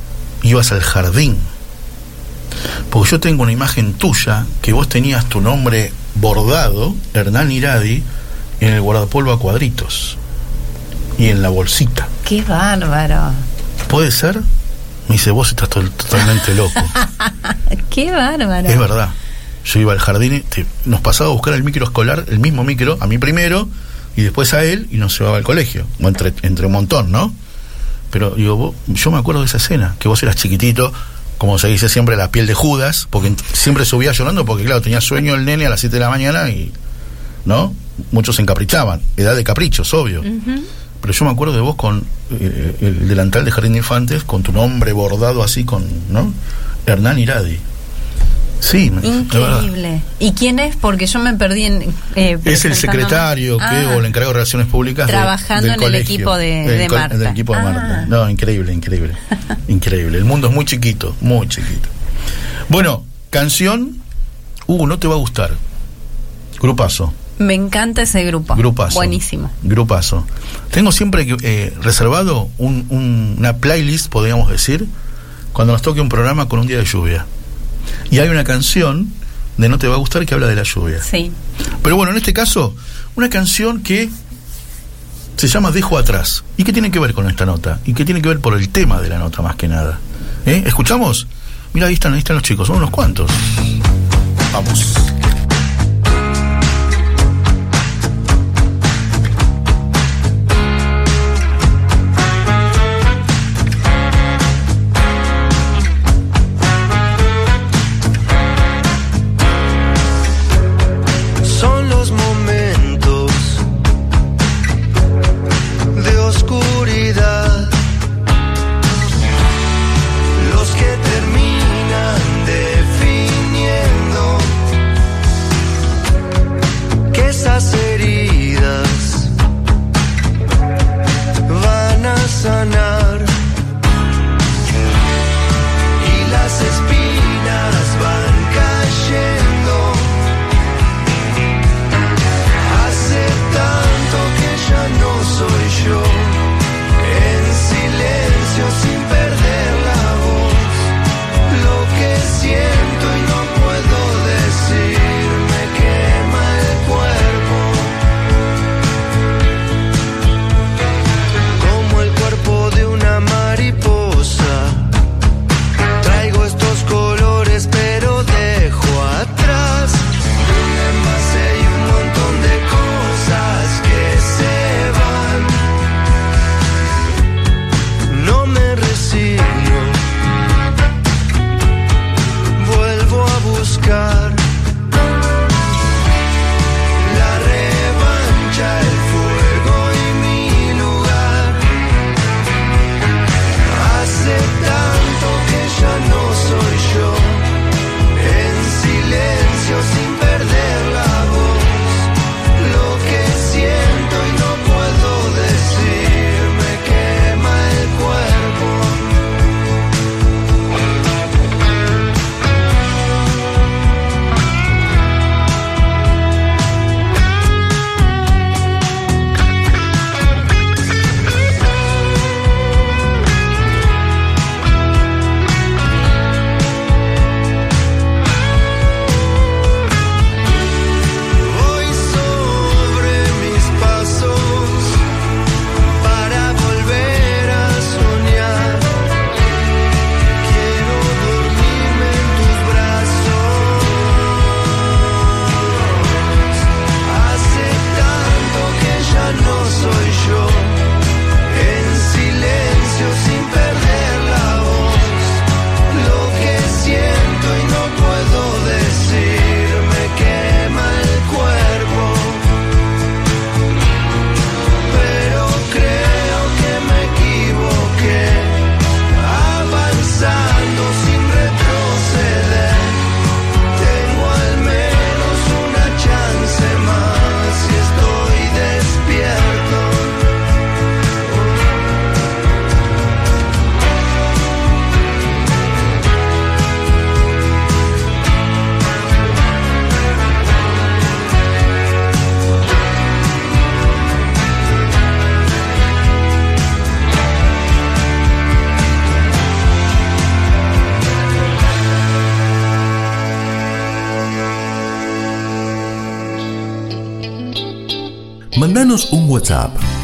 ibas al jardín? Porque yo tengo una imagen tuya que vos tenías tu nombre bordado, Hernán Iradi, en el guardapolvo a cuadritos y en la bolsita. qué bárbaro. ¿Puede ser? Me dice, vos estás to- totalmente loco. Qué bárbaro. Es verdad. Yo iba al jardín, y te- nos pasaba a buscar el micro escolar, el mismo micro, a mí primero, y después a él, y nos llevaba al colegio. O entre, entre un montón, ¿no? Pero digo, vos- yo me acuerdo de esa escena, que vos eras chiquitito, como se dice siempre, la piel de Judas, porque siempre subía llorando, porque claro, tenía sueño el nene a las 7 de la mañana y, ¿no? Muchos se encaprichaban, edad de caprichos, obvio. Ujú. Pero yo me acuerdo de vos con eh, el delantal de Jardín de Infantes, con tu nombre bordado así, con, ¿no? Hernán Iradi. Sí. Increíble. ¿Y quién es? Porque yo me perdí en. eh, Es el secretario que, Ah, o el encargado de relaciones públicas de- Trabajando del en el equipo de- de Marta. del equipo de Ah. Marta. No, increíble, increíble. increíble. El mundo es muy chiquito, muy chiquito. Bueno, canción. Uh, no te va a gustar. Grupazo. Me encanta ese grupo. Grupazo. Buenísimo. Grupazo. Tengo siempre eh, reservado un- un- una playlist, podríamos decir, cuando nos toque un programa con un día de lluvia. Y hay una canción de No te va a gustar que habla de la lluvia. Sí. Pero bueno, en este caso, una canción que se llama Dejo atrás. ¿Y qué tiene que ver con esta nota? ¿Y qué tiene que ver por el tema de la nota más que nada? ¿Eh? ¿Escuchamos? Mira, ahí están, ahí están los chicos, son unos cuantos. Vamos.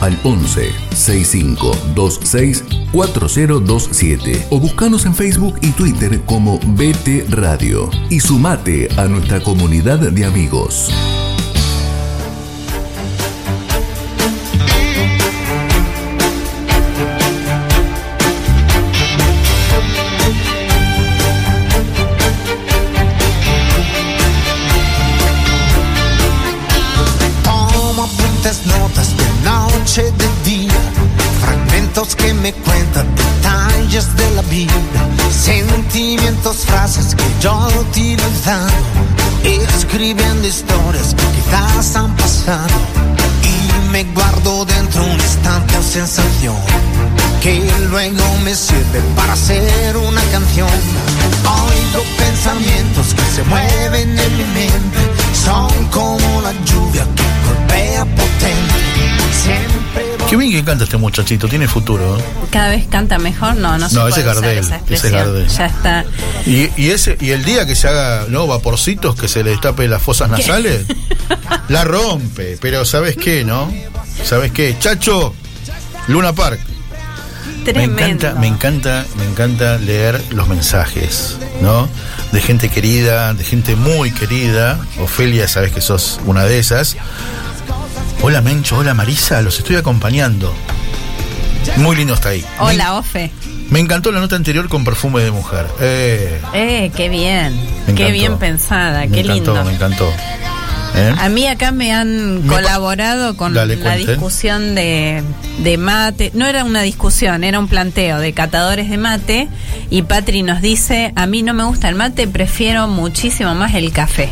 Al 11 6526 4027 o buscanos en Facebook y Twitter como BT Radio y sumate a nuestra comunidad de amigos. Canta este muchachito, tiene futuro. ¿eh? Cada vez canta mejor, no, no, se No, ese usar Gardel, esa ese expresión. Gardel. Ya está. Y, y ese y el día que se haga no vaporcitos que se le destape las fosas nasales, la rompe. Pero ¿sabes qué, no? ¿Sabes qué? Chacho, Luna Park. Me encanta, me encanta, me encanta leer los mensajes, ¿no? De gente querida, de gente muy querida. Ofelia, sabes que sos una de esas. Hola Mencho, hola Marisa, los estoy acompañando. Muy lindo está ahí. Hola, Ofe. Me, me encantó la nota anterior con perfume de mujer. Eh, Eh, qué bien. me Qué bien pensada, Me qué encantó, lindo. Me encantó. ¿Eh? A mí acá me han Me colaborado con Dale, la cuente. discusión de, de mate. No era una discusión, era un planteo de catadores de mate. Y Patri nos dice, a mí no me gusta el mate, prefiero muchísimo más el café.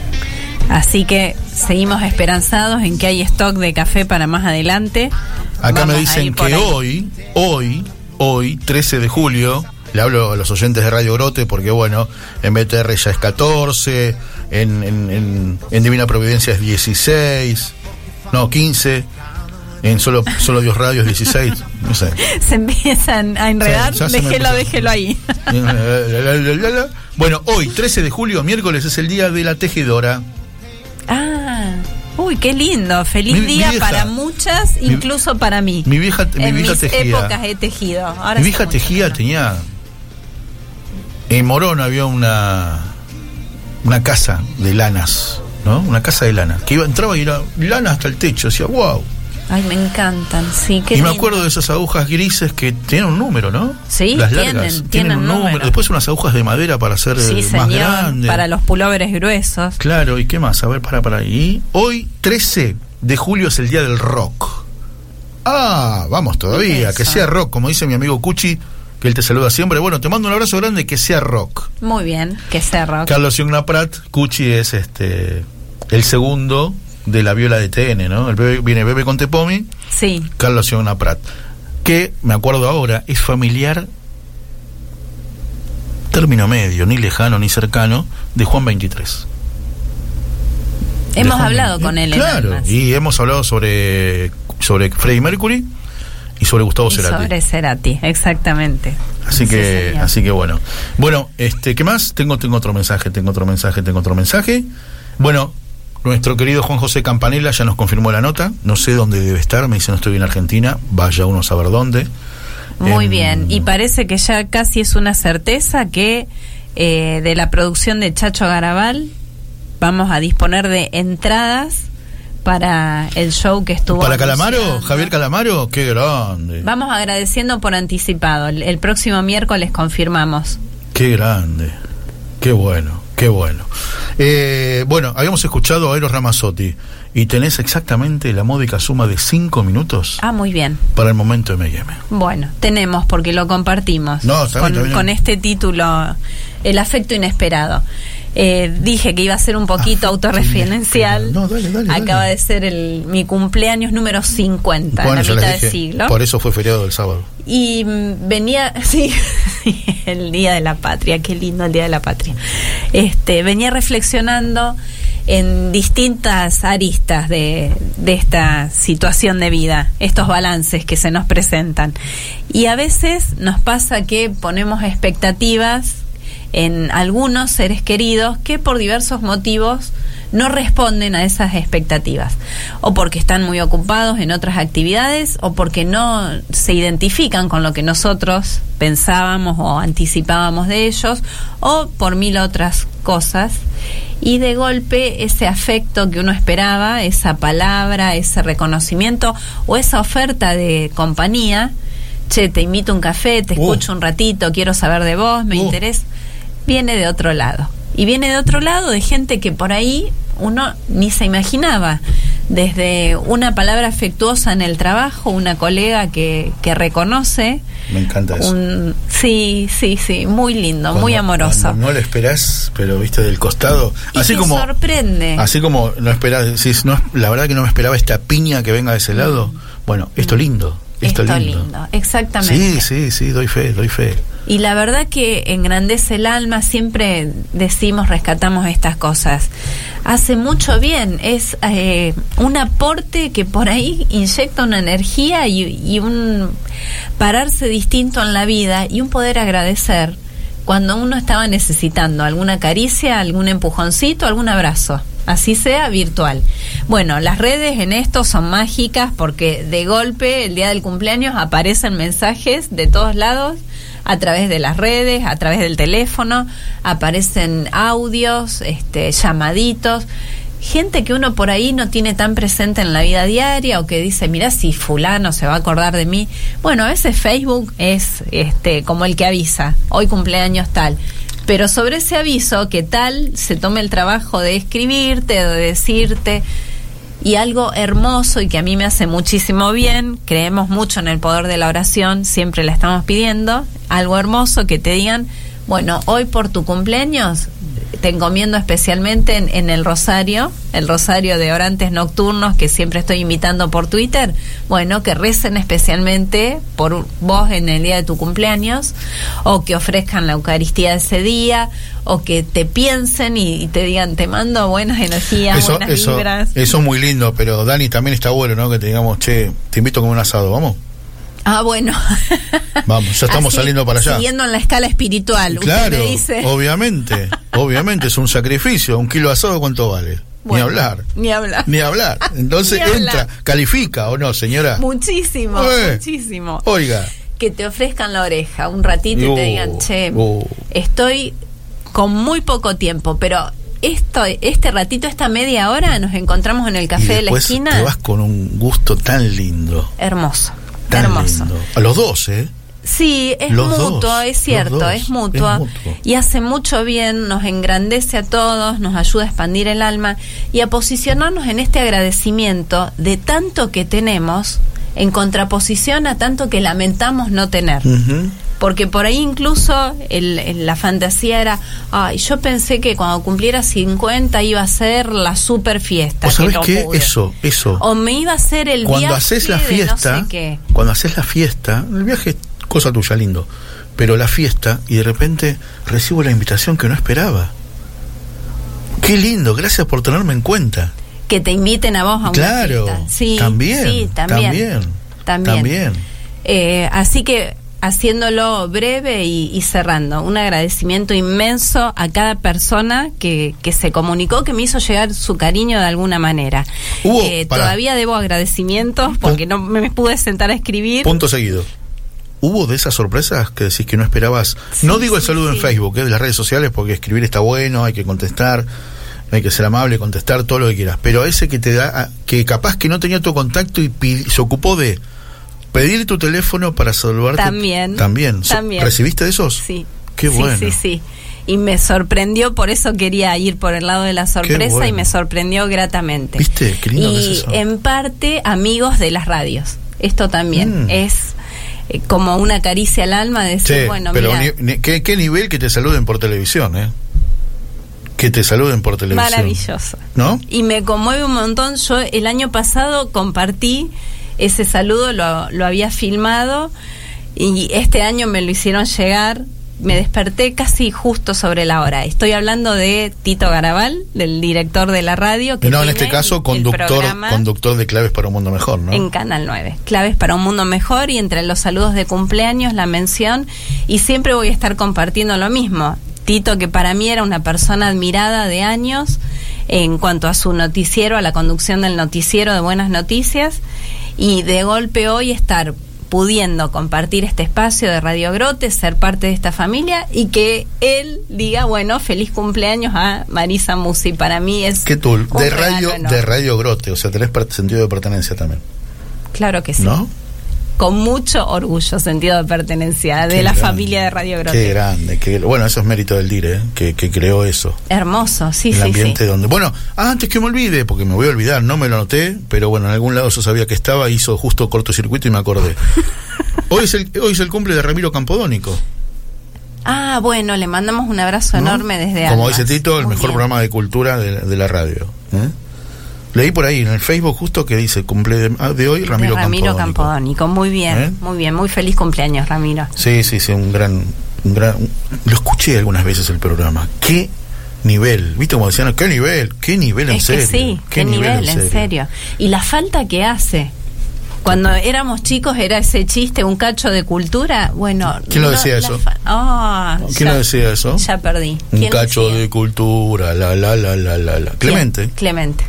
Así que seguimos esperanzados en que hay stock de café para más adelante. Acá me dicen que ahí. hoy, hoy, hoy, 13 de julio, le hablo a los oyentes de Radio Grote porque, bueno, en BTR ya es 14, en, en- en- en Divina Providencia es 16, no, 15, en Solo, solo Dios Radio es 16, no sé. Se empiezan a enredar, Sí, déjelo, déjelo ahí. Bueno, hoy, 13 de julio, miércoles, es el día de la tejedora. Uy, qué lindo. Feliz Mi- mi día vieja- para muchas, mi- incluso para mí. Mi vieja, mi en vieja mis tejía. épocas he tejido. Ahora Mi vieja tejía, tenía. En Morón había una. Una casa de lanas, ¿no? Una casa de lana. Que iba, entraba y era lana hasta el techo. Decía, wow. Ay, me encantan, sí, qué y me acuerdo de esas agujas grises que tienen un número, ¿no? Sí, Las tienen, largas. tienen un número. número. Después unas agujas de madera para hacer Sí, eh, más señor, grande. para los pulóveres gruesos. Claro, ¿y qué más? A ver, para, para. Y hoy, 13 de julio, es el día del rock. Ah, vamos todavía, que sea rock, como dice mi amigo Cuchi, que él te saluda siempre. Bueno, te mando un abrazo grande, que sea rock. Muy bien, que sea rock. Carlos Yugna Prat, Cuchi es este el segundo de la viola de TN, ¿no? El bebé, viene Bebe Contepomi, Sí, Carlos Yugna Prat, que me acuerdo ahora, es familiar término medio, ni lejano ni cercano, de Juan 23. De hemos Juan hablado 23. con él Claro, y hemos hablado sobre sobre Freddie Mercury y sobre Gustavo Y Cerati. sobre Cerati, exactamente. Así Sí, que, señor. así que bueno. Bueno, este, ¿qué más? Tengo, tengo otro mensaje, tengo otro mensaje, tengo otro mensaje. Bueno, nuestro querido Juan José Campanella ya nos confirmó la nota. No sé dónde debe estar, me dice no estoy en Argentina, vaya uno a saber dónde. Muy Em, bien, y parece que ya casi es una certeza que eh, de la producción de Chacho Garabal vamos a disponer de entradas para el show que estuvo. Para Calamaro, anunciando. Javier Calamaro, qué grande. Vamos agradeciendo por anticipado. El, el próximo miércoles confirmamos. Qué grande. Qué bueno, qué bueno. Eh, bueno, habíamos escuchado a Eros Ramazzotti y tenés exactamente la módica suma de cinco minutos Ah, muy bien. para el momento M&M. Bueno, tenemos porque lo compartimos No, está bien, con, está bien. con este título, El afecto inesperado. Eh, dije que iba a ser un poquito Afecto autorreferencial. inesperado. No, dale, dale, dale. Acaba de ser el, mi cumpleaños número 50, Bueno, en la mitad dije, de siglo. por eso fue feriado del sábado. Y mm, venía, sí, el Día de la Patria, qué lindo el Día de la Patria. Este, venía reflexionando en distintas aristas de, de esta situación de vida, estos balances que se nos presentan. Y a veces nos pasa que ponemos expectativas en algunos seres queridos que por diversos motivos no responden a esas expectativas, o porque están muy ocupados en otras actividades, o porque no se identifican con lo que nosotros pensábamos o anticipábamos de ellos, o por mil otras cosas. Y de golpe ese afecto que uno esperaba, esa palabra, ese reconocimiento o esa oferta de compañía, che, te invito a un café, te Uh. escucho un ratito, quiero saber de vos, me Uh. interesa, viene de otro lado. Y viene de otro lado de gente que por ahí uno ni se imaginaba. Desde una palabra afectuosa en el trabajo, una colega que, que reconoce. Me encanta eso. Un, sí, sí, sí, muy lindo, Cuando- muy amoroso. no lo esperás, pero viste del costado. Y así te como sorprende. Así como no esperás, decís, no, la verdad que no me esperaba esta piña que venga de ese lado. Bueno, esto lindo. Esto, Esto lindo. lindo, exactamente. Sí, sí, sí, doy fe, doy fe. Y la verdad que engrandece el alma, siempre decimos, rescatamos estas cosas. Hace mucho bien, es eh, un aporte que por ahí inyecta una energía y, y un pararse distinto en la vida y un poder agradecer cuando uno estaba necesitando alguna caricia, algún empujoncito, algún abrazo. Así sea virtual. Bueno, las redes en esto son mágicas porque de golpe el día del cumpleaños aparecen mensajes de todos lados a través de las redes, a través del teléfono, aparecen audios, este, llamaditos, gente que uno por ahí no tiene tan presente en la vida diaria o que dice, mira si fulano se va a acordar de mí. Bueno, a veces Facebook es este como el que avisa, hoy cumpleaños tal. Pero sobre ese aviso, que tal se tome el trabajo de escribirte, de decirte, y algo hermoso y que a mí me hace muchísimo bien, creemos mucho en el poder de la oración, siempre la estamos pidiendo, algo hermoso que te digan, bueno, hoy por tu cumpleaños te encomiendo especialmente en, en el rosario, el rosario de orantes nocturnos que siempre estoy invitando por Twitter, bueno, que recen especialmente por vos en el día de tu cumpleaños, o que ofrezcan la Eucaristía ese día, o que te piensen y, y te digan, te mando buenas energías, Eso, buenas eso, vibras. eso es muy lindo, pero Dani también está bueno, ¿no? Que te digamos, che, te invito a comer un asado, ¿vamos? Ah, bueno. Vamos, ya estamos Así, saliendo para allá. Siguiendo en la escala espiritual, Claro, usted me dice. obviamente, obviamente es un sacrificio. Un kilo de asado, ¿cuánto vale? Bueno, ni hablar. Ni hablar. Ni hablar. Entonces Ni hablar. entra, califica o no, señora. Muchísimo, Eh. muchísimo. Oiga, Que te ofrezcan la oreja un ratito y te digan, che, oh. estoy con muy poco tiempo, pero esto, este ratito, esta media hora, nos encontramos en el y café de la esquina. te vas con un gusto tan lindo. Hermoso. Tan hermoso. lindo. A los dos, ¿eh? Sí, es Los mutuo, dos, es cierto, dos, es mutuo, es mutuo. y hace mucho bien, nos engrandece a todos, nos ayuda a expandir el alma y a posicionarnos en este agradecimiento de tanto que tenemos en contraposición a tanto que lamentamos no tener. Porque por ahí incluso el- el- la fantasía era, ay, yo pensé que cuando cumpliera 50 iba a ser la super fiesta. ¿Vos que sabés no qué? pude. Eso, eso. O me iba a hacer el cuando viaje haces la de no fiesta, sé qué. cuando haces la fiesta, el viaje es cosa tuya, lindo, pero la fiesta y de repente recibo la invitación que no esperaba. Qué lindo, gracias por tenerme en cuenta. que te inviten a vos a una Claro, fiesta. Sí, también, sí, también, también, también. también. Eh, así que haciéndolo breve y, y cerrando, un agradecimiento inmenso a cada persona que, que se comunicó, que me hizo llegar su cariño de alguna manera. Hubo- Eh, todavía debo agradecimientos porque no me pude sentar a escribir. Punto seguido. ¿Hubo de esas sorpresas que decís que no esperabas? Sí, no digo el sí, saludo en. Facebook, eh, de las redes sociales, porque escribir está bueno, hay que contestar, hay que ser amable, contestar todo lo que quieras. Pero ese que te da, ah, que capaz que no tenía tu contacto y se ocupó de pedir tu teléfono para saludarte. También, También. También. ¿Recibiste de esos? Sí. Qué sí, bueno. Sí, sí. Y me sorprendió, por eso quería ir por el lado de la sorpresa bueno. y me sorprendió gratamente. ¿Viste? Qué lindo que es y eso. en parte amigos de las radios. Esto también Mm. es eh, como una caricia al alma de decir, bueno, pero mira, ni- ni- ¿qué, qué nivel que te saluden por televisión, ¿eh? Que te saluden por televisión. maravilloso. ¿No? Y me conmueve un montón. Yo el año pasado compartí ese saludo, lo, lo había filmado y este año me lo hicieron llegar. Me desperté casi justo sobre la hora. Estoy hablando de Tito Garabal, del director de la radio. Que no, en este caso, conductor, conductor de Claves para un Mundo Mejor, ¿no? En Canal 9. Claves para un mundo mejor y entre los saludos de cumpleaños, la mención. Y siempre voy a estar compartiendo lo mismo. Tito, que para mí era una persona admirada de años, en cuanto a su noticiero, a la conducción del noticiero de Buenas Noticias, y de golpe hoy estar pudiendo compartir este espacio de Radio Grote, ser parte de esta familia y que él diga, bueno, feliz cumpleaños a Marisa Musi. Para mí es ¿Qué tú? De radio, enorme. de radio Grote, o sea, tenés sentido de pertenencia también. Claro que sí. ¿No? Con mucho orgullo, sentido de pertenencia de Qué la grande, familia de Radio Qué Grote. grande. Qué, bueno, eso es mérito del DIRE, ¿eh? que, que creó eso. Hermoso, sí, el sí, ambiente sí. donde. Bueno, ah, antes que me olvide, porque me voy a olvidar, no me lo anoté, pero bueno, en algún lado yo sabía que estaba, hizo justo cortocircuito y me acordé. hoy, es el, hoy es el cumple de Ramiro Campodónico. Ah, bueno, le mandamos un abrazo ¿no? enorme desde Como Almas. dice Tito, el Muy mejor bien. programa de cultura de, la- de la radio. ¿eh? Leí por ahí en el Facebook justo que dice cumple de, ah, de hoy Ramiro, Ramiro Campodónico. Muy bien, ¿Eh? muy bien, muy feliz cumpleaños, Ramiro. Sí, sí, sí, un gran, un gran. un- lo escuché algunas veces el programa. ¿Qué nivel? ¿Viste como decían? ¿Qué nivel? ¿Qué nivel en es serio? que sí, qué, nivel, en serio. Y la falta que hace. Cuando éramos chicos era ese chiste, un cacho de cultura. Bueno, ¿Quién lo decía la eso? Ah, ¿Quién ya- lo decía eso? Ya perdí. Un ¿Quién lo cacho decía? de cultura, la, la, la, la, la, la. Clemente. ¿Quién? Clemente,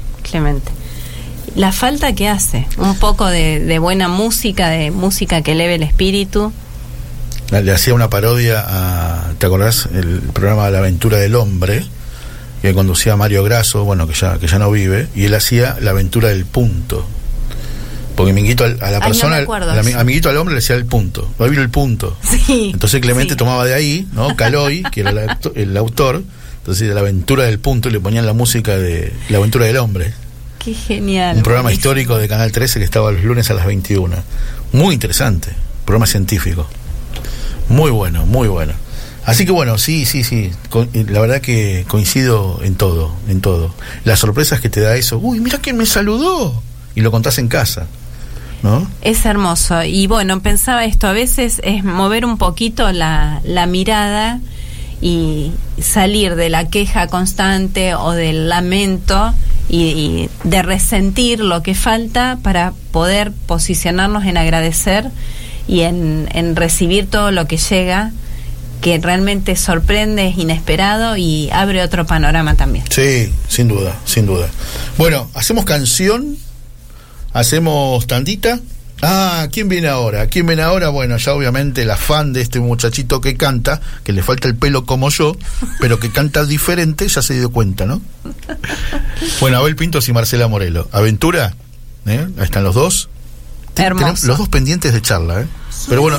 La falta que hace, un poco de, de buena música, de música que eleve el espíritu. Le hacía una parodia a. ¿Te acordás? El programa La aventura del hombre, que conducía Mario Grasso, bueno, que ya, que ya no vive, y él hacía La aventura del punto. Porque amiguito al- a la Ay, no persona, al amiguito al hombre le decía el punto. Va a vivir el punto. Sí. Entonces Clemente sí. tomaba de ahí, ¿no? Caloy, que era el, el autor, entonces de la aventura del punto y le ponían la música de La aventura del hombre. Qué genial. Un programa buenísimo. histórico de Canal 13 que estaba los lunes a las 21. Muy interesante, programa científico. Muy bueno, muy bueno. Así que bueno, sí, sí, sí. co- La verdad que coincido en todo, en todo. Las sorpresas que te da eso. Uy, mira quién me saludó. Y lo contás en casa. ¿No? Es hermoso. Y bueno, pensaba esto, a veces es mover un poquito la, la mirada y salir de la queja constante o del lamento y, de resentir lo que falta para poder posicionarnos en agradecer y en, en recibir todo lo que llega, que realmente sorprende, es inesperado y abre otro panorama también. Sí, sin duda, sin duda. Bueno, hacemos canción, hacemos tandita. Ah, ¿quién viene ahora? ¿Quién viene ahora? Bueno, ya obviamente la fan de este muchachito que canta, que le falta el pelo como yo, pero que canta diferente, ya se dio cuenta, ¿no? Bueno, Abel Pintos y Marcela Morelo. ¿Aventura? ¿Eh? Ahí están los dos. Hermoso. los dos pendientes de charla, ¿eh? Pero bueno,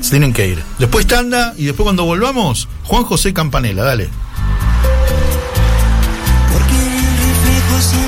se tienen que ir. Después tanda y después cuando volvamos, Juan José Campanella, dale. Porque el reflejo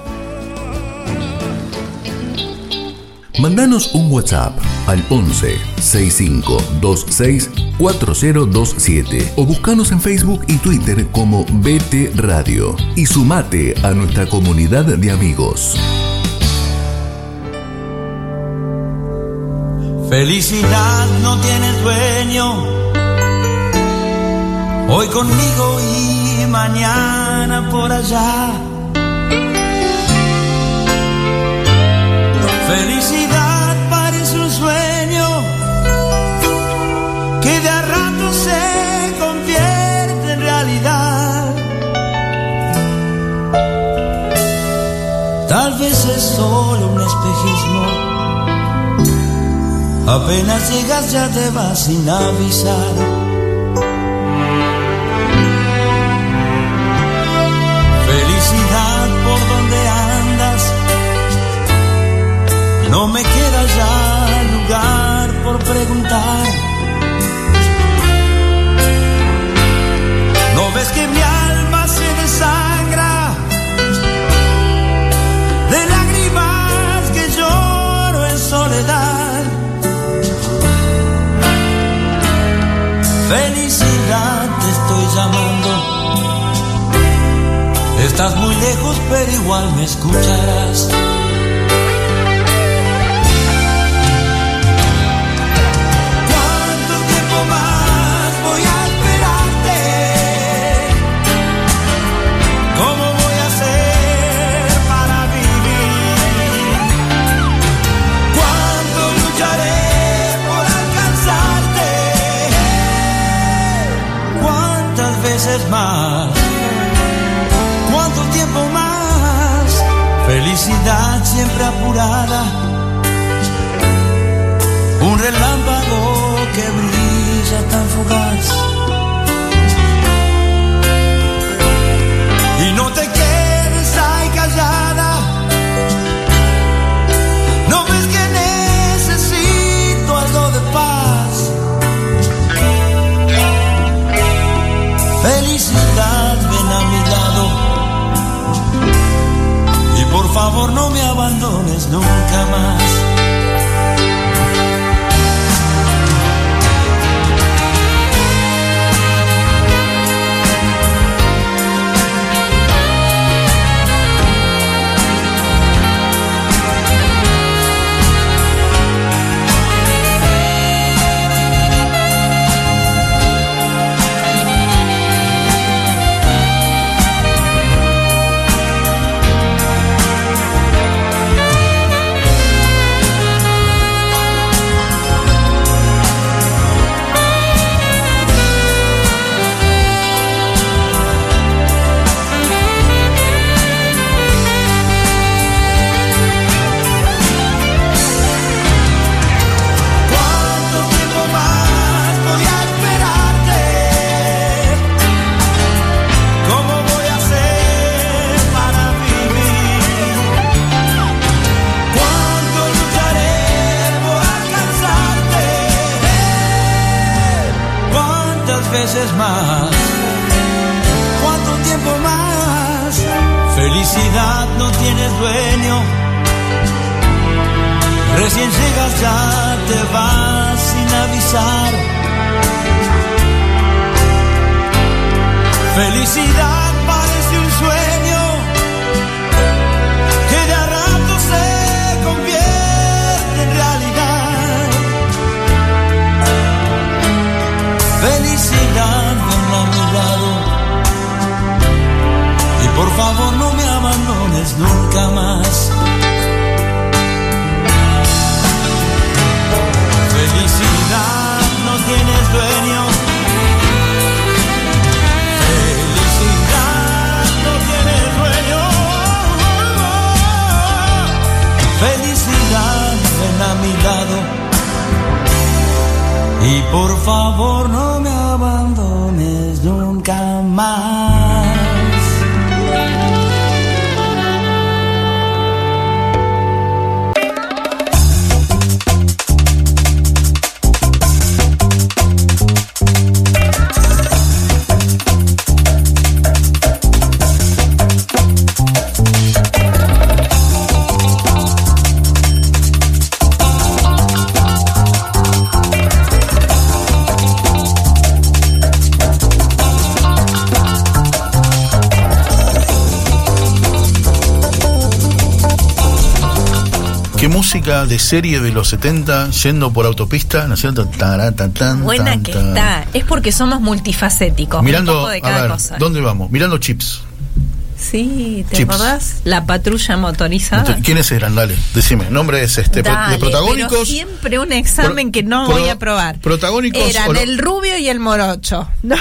Mandanos un WhatsApp al 11 6526 4027 o buscanos en Facebook y Twitter como BT Radio y sumate a nuestra comunidad de amigos. Felicidad no tiene dueño. Hoy conmigo y mañana por allá. Felicidad parece un sueño que de a rato se convierte en realidad. Tal vez es solo un espejismo. Apenas llegas ya te vas sin avisar. Felicidad por donde andas. No me queda ya lugar por preguntar. ¿No ves que mi alma se desangra? De lágrimas que lloro en soledad. Felicidad te estoy llamando. Estás muy lejos, pero igual me escucharás. Siempre apurada. Favor no me abandones nunca más. Más? ¿Cuánto tiempo más? Felicidad no tienes dueño. Recién llegas ya te vas sin avisar. Felicidad favor no me abandones nunca más. Felicidad no tienes dueño. Felicidad no tienes dueño. Felicidad ven a mi lado. Y por favor no me Qué música de serie de los 70 yendo por autopista, ¿no es cierto? Tan, tan, Buena tan, que está. Es porque somos multifacéticos. Mirando, un poco de a cada ver, cosa. ¿dónde vamos? Mirando chips. Sí, ¿te Chips. acordás? La patrulla motorizada. ¿Quiénes eran? Dale, decime. Nombres este, Dale, de protagónicos. pero siempre un examen Pro- que no pro- voy a probar. protagónicos Eran lo- el rubio y el morocho. No,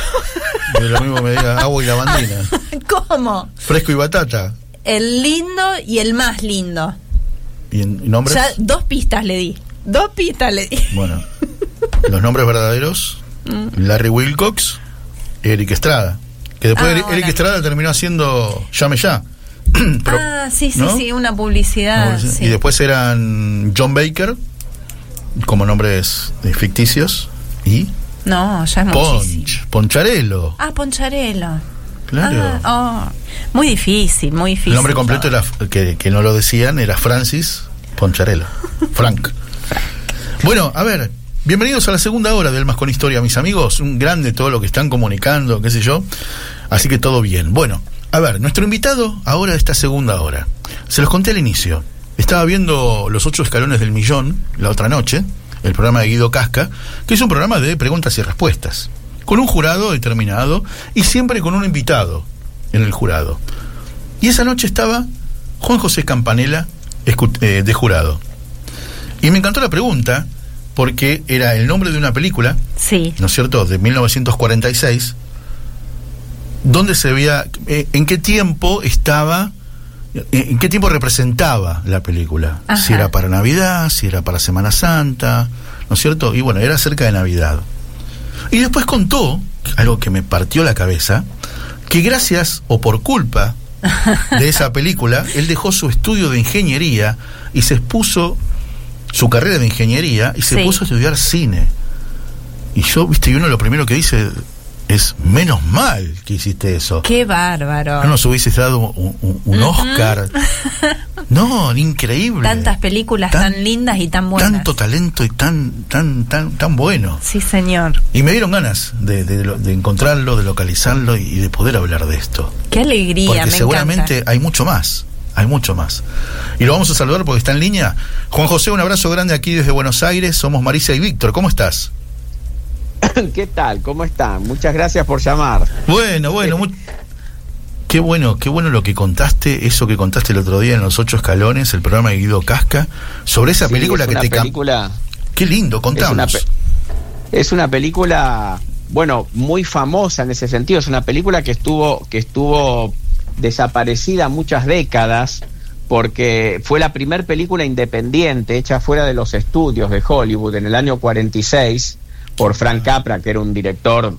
De lo mismo me diga agua y lavandina. ¿Cómo? Fresco y batata. El lindo y el más lindo. ¿Y, en, y nombres? Ya dos pistas le di. Dos pistas le di. Bueno, los nombres verdaderos: Larry Wilcox, Eric Estrada. Que después Ah, Eric-. Estrada terminó haciendo Llame Ya. Pero- ah, sí, sí, ¿no? sí, una publicidad. Y sí. después eran John Baker, como nombres ficticios, y No, ya es muchísimo. Ponch, Poncharelo. Ah, Poncharelo. Claro. Ah, oh. Muy difícil, muy difícil. El nombre completo era, que, que no lo decían, era Francis Poncharelo. Frank. Bueno, a ver, bienvenidos a la segunda hora del Más con Historia, mis amigos. Un grande todo lo que están comunicando, qué sé yo. Así que todo bien. Bueno, a ver, nuestro invitado ahora de esta segunda hora. Se los conté al inicio. Estaba viendo Los Ocho Escalones del Millón la otra noche, el programa de Guido Casca, que es un programa de preguntas y respuestas, con un jurado determinado y siempre con un invitado en el jurado. Y esa noche estaba Juan José Campanella eh, de jurado. Y me encantó la pregunta, porque era el nombre de una película, Sí. ¿no es cierto?, de 1946, donde se veía, eh, en qué tiempo estaba, eh, en qué tiempo representaba la película. Ajá. Si era para Navidad, si era para Semana Santa, ¿no es cierto? Y bueno, era cerca de Navidad. Y después contó, algo que me partió la cabeza, que gracias o por culpa de esa película, él dejó su estudio de ingeniería y se expuso su carrera de ingeniería y se Sí. puso a estudiar cine. Y yo, viste, y uno lo primero que dice es, menos mal que hiciste eso. Qué bárbaro. No nos hubieses dado un, un- un Oscar. No, increíble. Tantas películas Tan- tan, lindas y tan buenas. Tanto talento y tan, tan, tan, tan bueno. Sí, señor. Y me dieron ganas de, de lo- de encontrarlo, de localizarlo y, y de poder hablar de esto. Qué alegría, Porque me seguramente encanta. hay mucho más. Hay mucho más. Y lo vamos a saludar porque está en línea. Juan José, un abrazo grande aquí desde Buenos Aires. Somos Marisa y Víctor. ¿Cómo estás? ¿Qué tal? ¿Cómo están? Muchas gracias por llamar. Bueno, bueno. Qué bueno, qué bueno lo que contaste, eso que contaste el otro día en Los Ocho Escalones, el programa de Guido Casca, sobre esa Sí, película es que te película, Qué lindo, es una, contanos. es una película, bueno, muy famosa en ese sentido. Es una película que estuvo, que estuvo desaparecida muchas décadas porque fue la primera película independiente hecha fuera de los estudios de Hollywood en el año 46 por Frank Capra, que era un director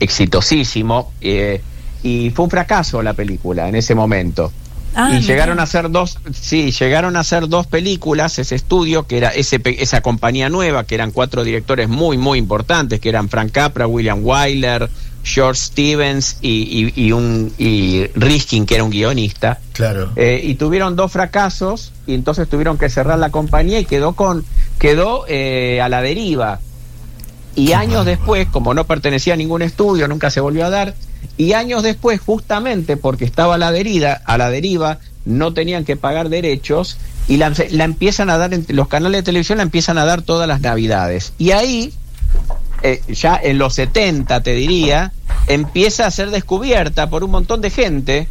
exitosísimo. eh, y fue un fracaso la película en ese momento. Ah, y llegaron a hacer dos, sí, llegaron a hacer dos películas, ese estudio, que era ese, pe- esa compañía nueva, que eran cuatro directores muy, muy importantes, que eran Frank Capra, William Wyler, George Stevens y, y, y un, y Riskin, que era un guionista. Claro. Eh, y tuvieron dos fracasos y entonces tuvieron que cerrar la compañía y quedó con quedó eh, a la deriva y años después como no pertenecía a ningún estudio nunca se volvió a dar y años después justamente porque estaba a la deriva a la deriva no tenían que pagar derechos y la, empiezan a dar los canales de televisión la empiezan a dar todas las navidades. Y ahí eh, ya en los 70 te diría empieza a ser descubierta por un montón de gente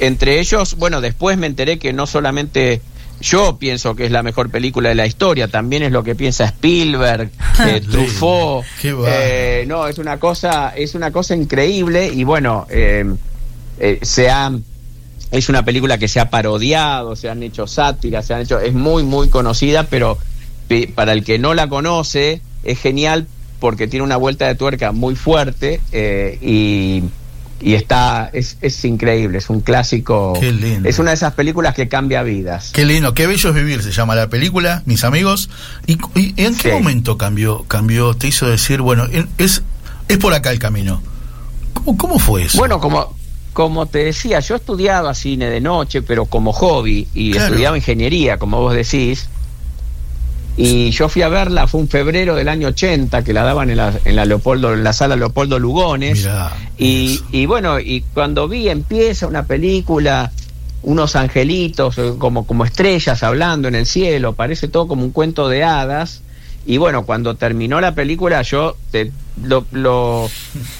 entre ellos, bueno, después me enteré que no solamente yo pienso que es la mejor película de la historia, también es lo que piensa Spielberg, eh, Truffaut, eh, no, es una cosa, es una cosa increíble y bueno, eh, eh, se ha- es una película que se ha parodiado, se han hecho sátiras, se han hecho, es muy muy conocida, pero pe- para el que no la conoce es genial porque tiene una vuelta de tuerca muy fuerte eh, y, y está es, es increíble, es un clásico, Qué lindo. es una de esas películas que cambia vidas. Qué lindo, qué bello es vivir, se llama la película, mis amigos. ¿Y, y en qué Sí. momento cambió, cambió, te hizo decir, bueno, en- es, es por acá el camino? ¿Cómo, cómo fue eso? Bueno, como, como te decía, yo estudiaba cine de noche, pero como hobby, y Claro. estudiaba ingeniería, como vos decís. Y yo fui a verla, fue un febrero del año 80, que la daban en la, en la Leopoldo, en la sala Leopoldo Lugones. Mirá, y, y bueno, y cuando vi empieza una película, unos angelitos eh, como, como estrellas hablando en el cielo, parece todo como un cuento de hadas. Y bueno, cuando terminó la película, yo te, lo, lo,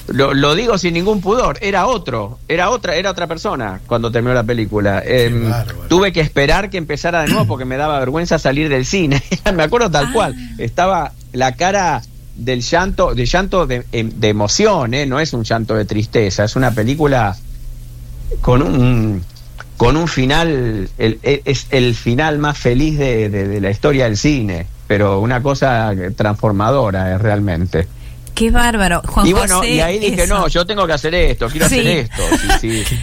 lo, lo digo sin ningún pudor, era otro, era otra, era otra persona cuando terminó la película. Em, tuve que esperar que empezara de nuevo porque me daba vergüenza salir del cine. me acuerdo tal cual, estaba la cara del llanto, de llanto de, em- de emoción, ¿eh? no es un llanto de tristeza, es una película con un con un final, el- el- es el final más feliz de, de- de la historia del cine, pero una cosa transformadora eh, realmente. Qué bárbaro. Juan y bueno, José, y ahí dije, eso. no, yo tengo que hacer esto, quiero Sí. hacer esto. Sí, sí.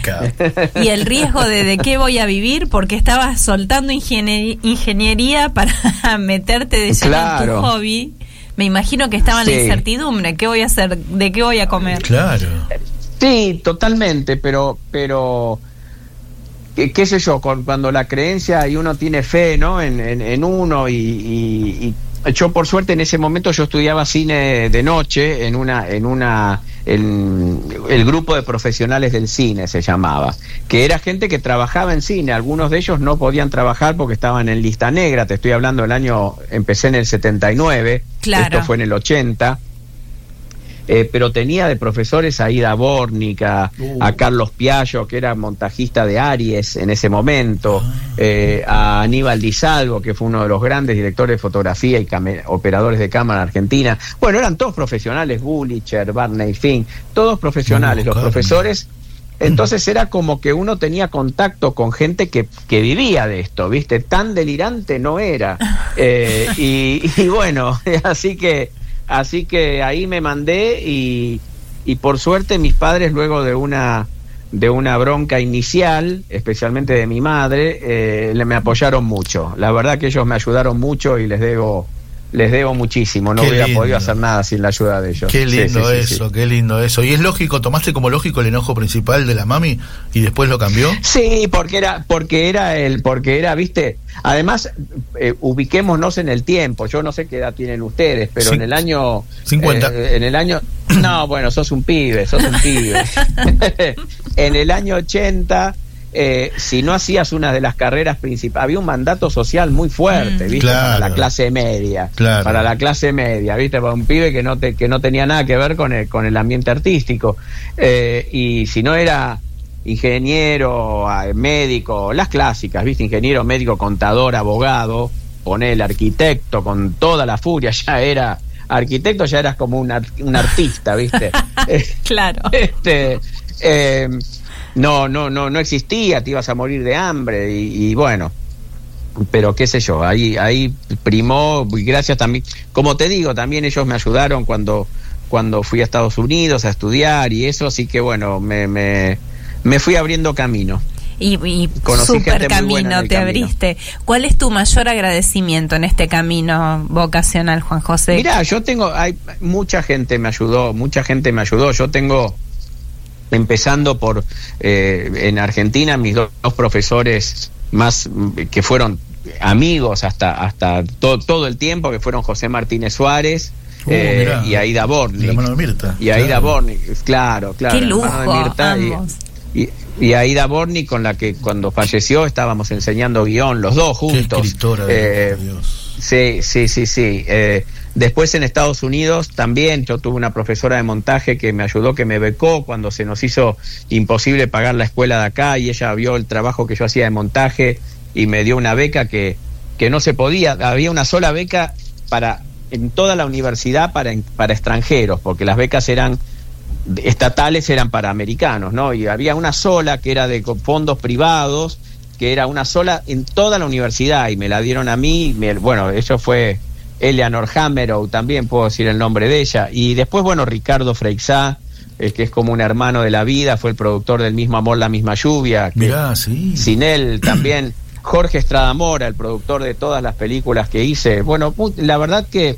Y el riesgo de de qué voy a vivir porque estabas soltando ingenie- ingeniería para meterte de lleno en tu Claro. hobby. Me imagino que estaba en la incertidumbre. ¿Qué voy a hacer? ¿De qué voy a comer? Claro. Sí, totalmente, pero, pero qué, qué sé yo, con- cuando la creencia y uno tiene fe, ¿no? En, en- en uno y, y- y yo por suerte en ese momento yo estudiaba cine de noche en una, en una, en el grupo de profesionales del cine se llamaba, que era gente que trabajaba en cine, algunos de ellos no podían trabajar porque estaban en lista negra, te estoy hablando del año, empecé en el 79, Claro. esto fue en el 80. Eh, pero tenía de profesores a Ida Bórnica, Uh. a Carlos Piallo, que era montajista de Aries en ese momento, eh, a Aníbal Di Salvo, que fue uno de los grandes directores de fotografía y operadores de cámara argentina. Bueno, eran todos profesionales, Bullicher, Barney Fink, todos profesionales, No, los profesores. Entonces era como que uno tenía contacto con gente que, que vivía de esto, ¿viste? Tan delirante no era. Eh, y, y bueno, así que, así que ahí me mandé y, y por suerte mis padres luego de una de una bronca inicial, especialmente de mi madre, eh, le- me apoyaron mucho. La verdad que ellos me ayudaron mucho y les debo les debo muchísimo. No Qué hubiera lindo. podido hacer nada sin la ayuda de ellos. Qué lindo sí, sí, sí. eso, qué lindo eso. Y es lógico, tomaste como lógico el enojo principal de la mami y después lo cambió. Sí, porque era, porque era el, porque era, viste, además, eh, ubiquémonos en el tiempo, yo no sé qué edad tienen ustedes, pero Cin- en el año 50. eh, en el año no, bueno, sos un pibe, sos un pibe. en el año 80 eh, si no hacías una de las carreras principales, había un mandato social muy fuerte, Mm. ¿viste? Para la clase media. Claro. Para la clase media, ¿viste? Para un pibe que no, te, que no tenía nada que ver con el, con el ambiente artístico. Eh, y si no era ingeniero, médico, las clásicas, ¿viste? Ingeniero, médico, contador, abogado, el arquitecto con toda la furia, ya era arquitecto, ya eras como un, ar- un artista, ¿viste? Eh, Claro. este, eh, no, no, no, no existía, te ibas a morir de hambre y, y bueno, pero qué sé yo, ahí, ahí primó, y gracias también, como te digo, también ellos me ayudaron cuando, cuando fui a Estados Unidos a estudiar y eso, así que bueno, me, me, me fui abriendo camino. Y, y super camino te camino. abriste. ¿Cuál es tu mayor agradecimiento en este camino vocacional, Juan José? Mira, yo tengo, hay mucha gente me ayudó, mucha gente me ayudó. Yo tengo, empezando por eh, en Argentina, mis dos, dos profesores más mm, que fueron amigos hasta hasta to- todo el tiempo, que fueron José Martínez Suárez Uh, eh, mirá. y Aida La Borni. mano de Mirta. Y Aida Claro. Borni, claro, claro. Qué hermano de lujo, Mirta, y- ambos. y, y Aida Borni, con la que cuando falleció estábamos enseñando guion, los dos Qué juntos. escritora, Eh, Dios. Sí, sí, sí, sí. Eh, después en Estados Unidos también yo tuve una profesora de montaje que me ayudó, que me becó cuando se nos hizo imposible pagar la escuela de acá y ella vio el trabajo que yo hacía de montaje y me dio una beca que, que no se podía, había una sola beca para en toda la universidad para, para extranjeros, porque las becas eran estatales eran para americanos, ¿no? Y había una sola que era de fondos privados, que era una sola en toda la universidad y me la dieron a mí, me- bueno, eso fue Eleanor Hammerow, también puedo decir el nombre de ella, y después, bueno, Ricardo Freixá, eh, que es como un hermano de la vida, fue el productor del mismo Amor, la misma lluvia, que Mirá, sí. sin él también Jorge Estrada Mora, el productor de todas las películas que hice. Bueno, la verdad que,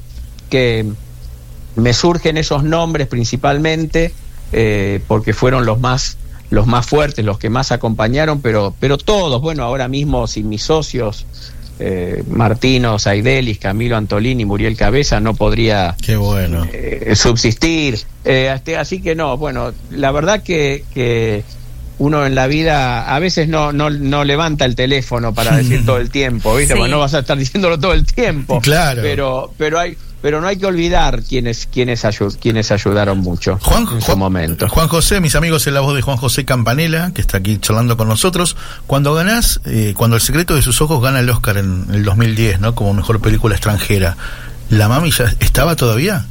que me surgen esos nombres principalmente eh, porque fueron los más los más fuertes, los que más acompañaron, pero pero todos, bueno, ahora mismo sin mis socios eh, Martino Saidelis, Camilo Antolini, Muriel Cabeza, no podría Qué bueno. eh, subsistir. Eh, este, así que no, bueno, la verdad que, que uno en la vida a veces no, no, no levanta el teléfono para decir todo el tiempo, ¿viste? Sí. Porque no vas a estar diciéndolo todo el tiempo. Claro. Pero, pero hay, pero no hay que olvidar quienes, quienes, ayu- quienes ayudaron mucho Juan, en su Juan- momento. Juan José, mis amigos, es la voz de Juan José Campanella, que está aquí charlando con nosotros. Cuando ganás, eh, cuando El secreto de sus ojos gana el Oscar en el 2010, ¿no? Como mejor película extranjera, ¿la mami ya estaba todavía?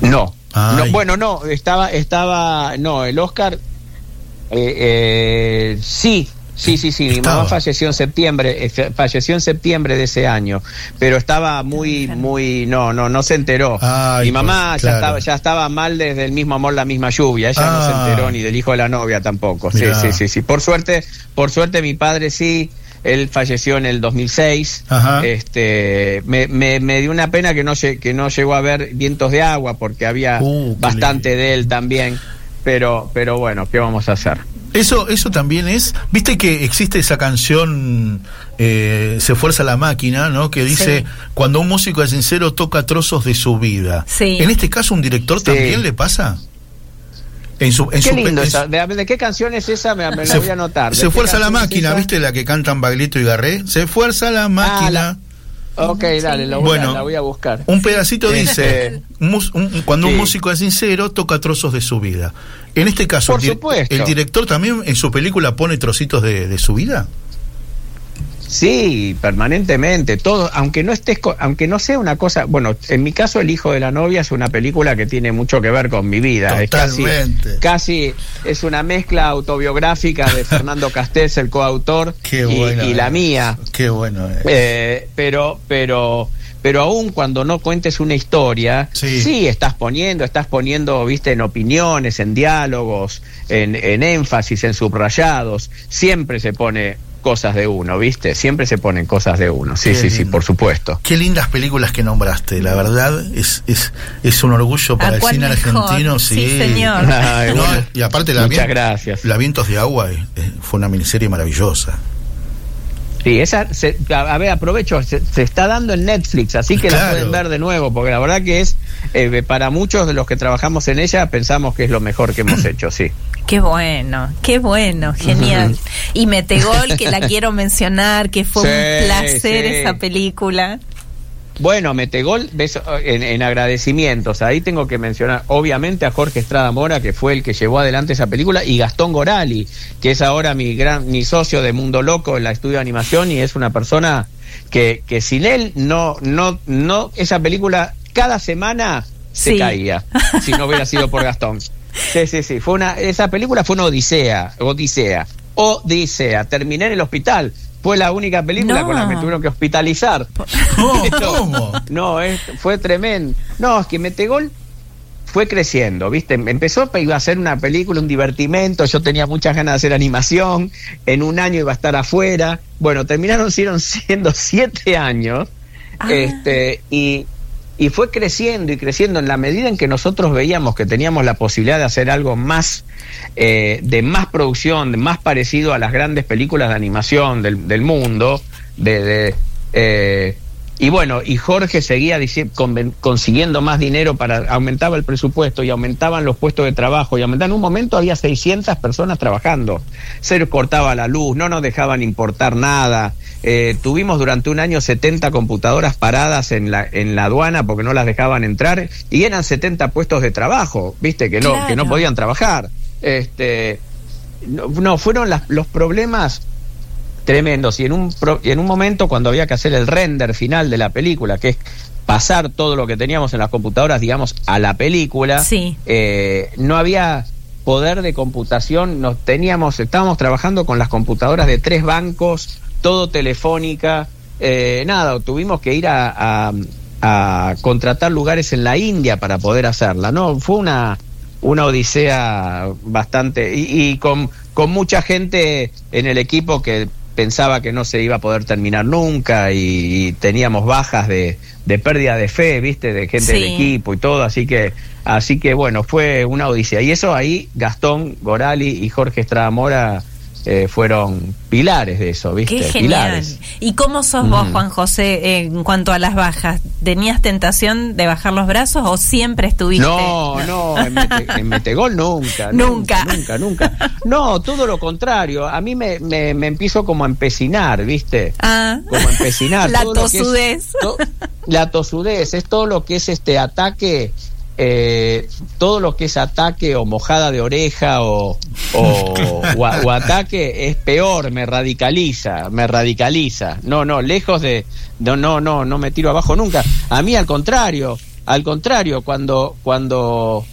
No. No bueno, no, estaba, estaba, no, el Oscar, eh, eh, sí, sí, sí, sí, mi mamá falleció en septiembre, eh, fa- falleció en septiembre de ese año, pero estaba muy, muy, no, no, no se enteró. Ay, mi mamá pues, ya estaba, ya estaba mal desde el mismo amor, la misma lluvia, ella no Ah. se enteró ni del hijo de la novia tampoco. Sí, Mirá. sí, sí, sí. Por suerte, por suerte mi padre sí. Él falleció en el 2006. Ajá. Este, me, me, me dio una pena que no, que no llegó a ver Vientos de Agua porque había Uh, bastante de él también. Pero, pero bueno, ¿qué vamos a hacer? Eso, eso también es, viste que existe esa canción eh, Se fuerza la máquina, ¿no? Que dice, Sí. cuando un músico es sincero toca trozos de su vida. Sí. En este caso, un director Sí. también le pasa. En su, en Qué su- lindo en esa. ¿De, de qué canción es esa? Me, me la se, voy a anotar. ¿De se fuerza la es máquina? ¿viste la que cantan Baglietto y Garré? Se fuerza la máquina. Ok, dale, la voy, Bueno, a, la voy a buscar. Un pedacito dice, mus- un- cuando un músico es sincero, toca trozos de su vida. En este caso, Por el, el director también en su película pone trocitos de, de su vida. Sí, permanentemente, todo, aunque no estés, aunque no sea una cosa, bueno, en mi caso El hijo de la novia es una película que tiene mucho que ver con mi vida, es casi, Totalmente. casi es una mezcla autobiográfica de Fernando Castells, el coautor, Qué y, bueno y la es. mía, Qué bueno es. Eh, pero, pero, pero aún cuando no cuentes una historia, Sí. sí. estás poniendo, estás poniendo, viste, en opiniones, en diálogos, en, en énfasis, en subrayados, siempre se pone cosas de uno, viste, siempre se ponen cosas de uno, sí, Qué sí, sí, por supuesto. Qué lindas películas que nombraste, la verdad es, es, es un orgullo para ¿A el cine mejor? argentino. Sí, Sí, señor. Ay, No, bueno, y aparte la, muchas gracias. la Vientos de Agua eh, eh, fue una miniserie maravillosa. Sí, esa, se- a, a ver, aprovecho, se, se está dando en Netflix, así que la pueden ver de nuevo, porque la verdad que es, eh, para muchos de los que trabajamos en ella, pensamos que es lo mejor que hemos hecho, sí. Qué bueno, qué bueno, genial. Y Metegol, que la quiero mencionar, que fue Sí, un placer sí. esa película. Bueno, Metegol, en, en agradecimientos, ahí tengo que mencionar obviamente a Jorge Estrada Mora, que fue el que llevó adelante esa película, y Gastón Gorali, que es ahora mi gran, mi socio de Mundo Loco en la estudio de animación, y es una persona que, que sin él no, no, no, esa película cada semana se Sí. caía, si no hubiera sido por Gastón. Sí, sí, sí, fue una, esa película fue una odisea, odisea, odisea, terminé en el hospital. Fue la única película No. con la que me tuvieron que hospitalizar. ¿cómo? no, es- fue tremendo. No, es que Metegol fue creciendo, ¿viste? Empezó, iba a ser una película, un divertimento, yo tenía muchas ganas de hacer animación, en un año iba a estar afuera. Bueno, terminaron sieron siendo siete años, Ah. este, y, y fue creciendo y creciendo en la medida en que nosotros veíamos que teníamos la posibilidad de hacer algo más, eh, de más producción, de más parecido a las grandes películas de animación del, mundo, de, eh, y bueno, y Jorge seguía consiguiendo más dinero para aumentaba el presupuesto y aumentaban los puestos de trabajo y aumentaban en un momento había 600 personas trabajando. Se cortaba la luz, no nos dejaban importar nada. Eh, tuvimos durante un año 70 computadoras paradas en la en la aduana porque no las dejaban entrar y eran 70 puestos de trabajo, ¿viste? Que no que no podían trabajar. Este no, no, fueron las- los problemas tremendos. Y en un, pro- y en un momento, cuando había que hacer el render final de la película, que es pasar todo lo que teníamos en las computadoras, digamos, a la película, Sí. eh, no había poder de computación, nos teníamos, estábamos trabajando con las computadoras de tres bancos, todo telefónica, eh, nada, tuvimos que ir a, a- a contratar lugares en la India para poder hacerla, ¿no? Fue una, una odisea bastante, y, y con, con mucha gente en el equipo que pensaba que no se iba a poder terminar nunca y, y teníamos bajas de, de pérdida de fe, viste, de gente del equipo y todo, así que así que bueno, fue una odisea. Y eso ahí Gastón Gorali y Jorge Estrada Mora eh, fueron pilares de eso, viste, Qué genial. pilares. ¿Y cómo sos vos, Ujú. Juan José, en cuanto a las bajas? ¿Tenías tentación de bajar los brazos o siempre estuviste? No, no, en, Mete- en Metegol nunca, Nunca. nunca, nunca, nunca. No, todo lo contrario. A mí me, me, me empiezo como a empecinar, ¿viste? Ah, Como a empecinar. la todo es- tosudez. to- la tosudez es todo lo que es este ataque, eh, todo lo que es ataque o mojada de oreja o, o, o a- o ataque es peor, me radicaliza, me radicaliza. No, no, lejos de, no, no, no, no me tiro abajo nunca. A mí al contrario, al contrario, cuando, cuando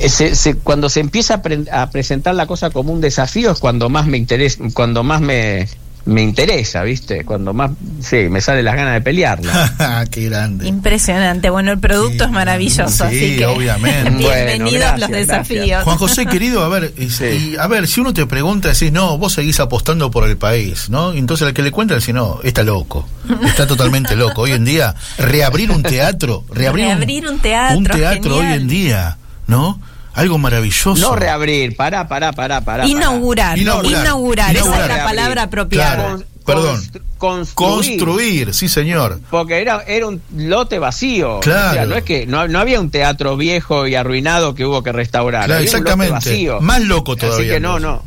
eh, se, se- cuando se empieza a, pre- a presentar la cosa como un desafío es cuando más me interesa, cuando más me, me interesa, ¿viste? Cuando más, sí, me sale las ganas de pelearla. Qué grande. impresionante. Bueno, el producto es maravilloso, Sí, así que obviamente. bienvenidos Bueno, gracias, los desafíos. Juan José, querido, a ver, y, Sí. y, a ver, si uno te pregunta, decís, no, vos seguís apostando por el país, ¿no? Y entonces al que le cuenta, decís, no, está loco, está totalmente loco. Hoy en día, reabrir un teatro, reabrir, Reabrir un teatro, un teatro genial. hoy en día, ¿no? Algo maravilloso. No reabrir, pará, pará, pará, pará. Inaugurar, Inaugurar. inaugurar, esa es la palabra apropiada. Claro. Perdón. Construir. Construir, sí, señor. Porque era, era un lote vacío. Claro. O sea, no es que no, no había un teatro viejo y arruinado que hubo que restaurar. Claro, había un lote exactamente. vacío. Más loco todavía. Así que no, no.